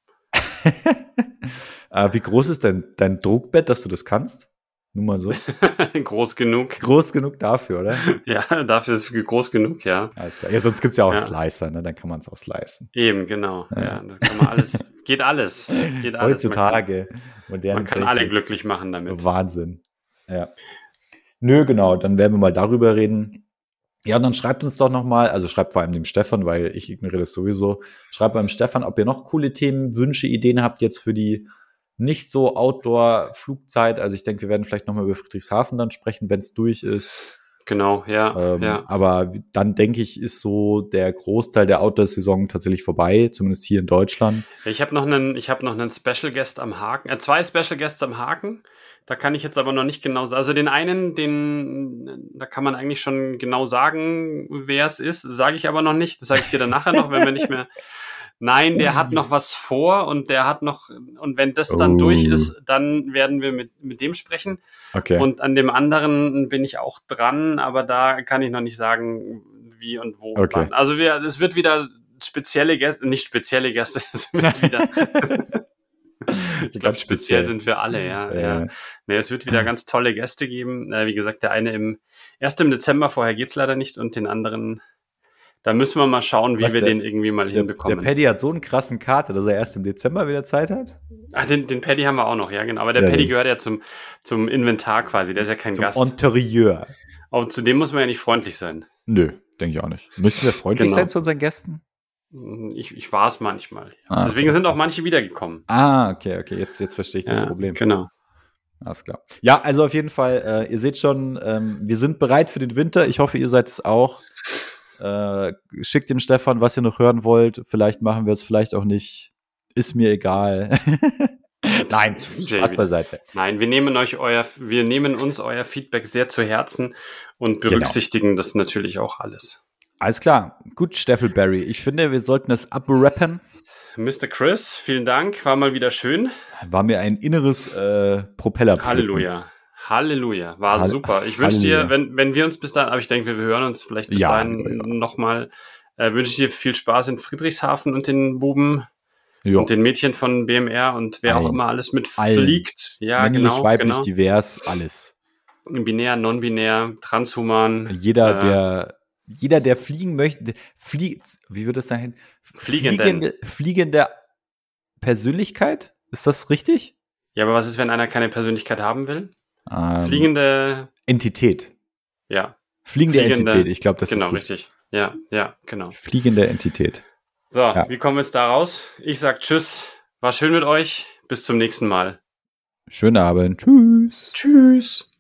äh, wie groß ist denn dein Druckbett, dass du das kannst? Nur mal so. groß genug. groß genug dafür, oder? Ja, dafür ist es groß genug, ja. Alles klar. Ja, sonst gibt's ja auch einen Ja. Slicer, ne? Dann kann man es auch slicen. Eben, genau. Ja. Ja, das kann man alles. Geht alles. Geht alles. Heutzutage. Man kann, man kann alle glücklich machen damit. Wahnsinn. Ja. Nö, genau, dann werden wir mal darüber reden. Ja, und dann schreibt uns doch noch mal, also schreibt vor allem dem Stefan, weil ich ignoriere das sowieso. Schreibt beim Stefan, ob ihr noch coole Themen, Wünsche, Ideen habt jetzt für die nicht so Outdoor-Flugzeit. Also ich denke, wir werden vielleicht noch mal über Friedrichshafen dann sprechen, wenn es durch ist. Genau, ja, Ähm, ja. Aber dann denke ich, ist so der Großteil der Outdoor-Saison tatsächlich vorbei, zumindest hier in Deutschland. Ich habe noch einen, ich habe noch einen Special Guest am Haken, äh, zwei Special Guests am Haken. Da kann ich jetzt aber noch nicht genau, also den einen, den, da kann man eigentlich schon genau sagen, wer es ist, sage ich aber noch nicht. Das sage ich dir dann nachher noch, wenn wir nicht mehr. Nein, der hat noch was vor und der hat noch, und wenn das dann Oh. durch ist, dann werden wir mit, mit dem sprechen. Okay. Und an dem anderen bin ich auch dran, aber da kann ich noch nicht sagen, wie und wo. Okay. wann. Also wir, es wird wieder spezielle Gäste, nicht spezielle Gäste, es wird wieder. ich glaube, speziell sind wir alle, ja. Ja. ja. Nee, es wird wieder ganz tolle Gäste geben. Äh, wie gesagt, der eine im erst im Dezember, vorher geht's leider nicht, und den anderen, da müssen wir mal schauen, wie Was, wir der- den irgendwie mal Der, der hinbekommen. Paddy hat so einen krassen Kater, dass er erst im Dezember wieder Zeit hat. Ach, den, den Paddy haben wir auch noch, ja, genau. Aber der Ja, Paddy gehört ja zum, zum Inventar quasi, der ist ja kein Zum Gast. Interieur. Aber zu dem muss man ja nicht freundlich sein. Nö, denke ich auch nicht. Müssen wir freundlich Genau. sein zu unseren Gästen? Ich, ich war es manchmal. Ah, Deswegen okay. sind auch manche wiedergekommen. Ah, okay, okay, jetzt, jetzt verstehe ich das Ja, Problem. Genau. Alles klar. Ja, also auf jeden Fall, äh, ihr seht schon, ähm, wir sind bereit für den Winter. Ich hoffe, ihr seid es auch. Äh, schickt dem Stefan, was ihr noch hören wollt. Vielleicht machen wir es, vielleicht auch nicht. Ist mir egal. Nein, Spaß beiseite. Nein, wir nehmen euch euer, wir nehmen uns euer Feedback sehr zu Herzen und Genau. berücksichtigen das natürlich auch alles. Alles klar. Gut, Steffelberry. Ich finde, wir sollten das abrappen. Mr. Chris, vielen Dank, war mal wieder schön. War mir ein inneres äh, Propeller. Halleluja. Halleluja, war Halle- super. Ich wünsche dir, wenn, wenn wir uns bis dahin, aber ich denke, wir hören uns vielleicht bis Ja, dahin ja, nochmal, äh, wünsche ich dir viel Spaß in Friedrichshafen und den Buben Ja. und den Mädchen von BMR und wer auch Allen. immer alles mitfliegt. Ja, Männlich, genau, weiblich, genau. divers, alles. Binär, non-binär, transhuman. Jeder, Äh, der, jeder, der fliegen möchte, fliegt, wie wird das sein? Fliegenden. Fliegende, fliegende Persönlichkeit? Ist das richtig? Ja, aber was ist, wenn einer keine Persönlichkeit haben will? Ähm, Fliegende, Entität. ja, Fliegende, Fliegende- Entität. Ich glaube, das genau, ist gut. richtig. Ja, ja, genau. Fliegende Entität. So, Ja. wie kommen wir jetzt da raus? Ich sag Tschüss, war schön mit euch, bis zum nächsten Mal. Schönen Abend. Tschüss. Tschüss.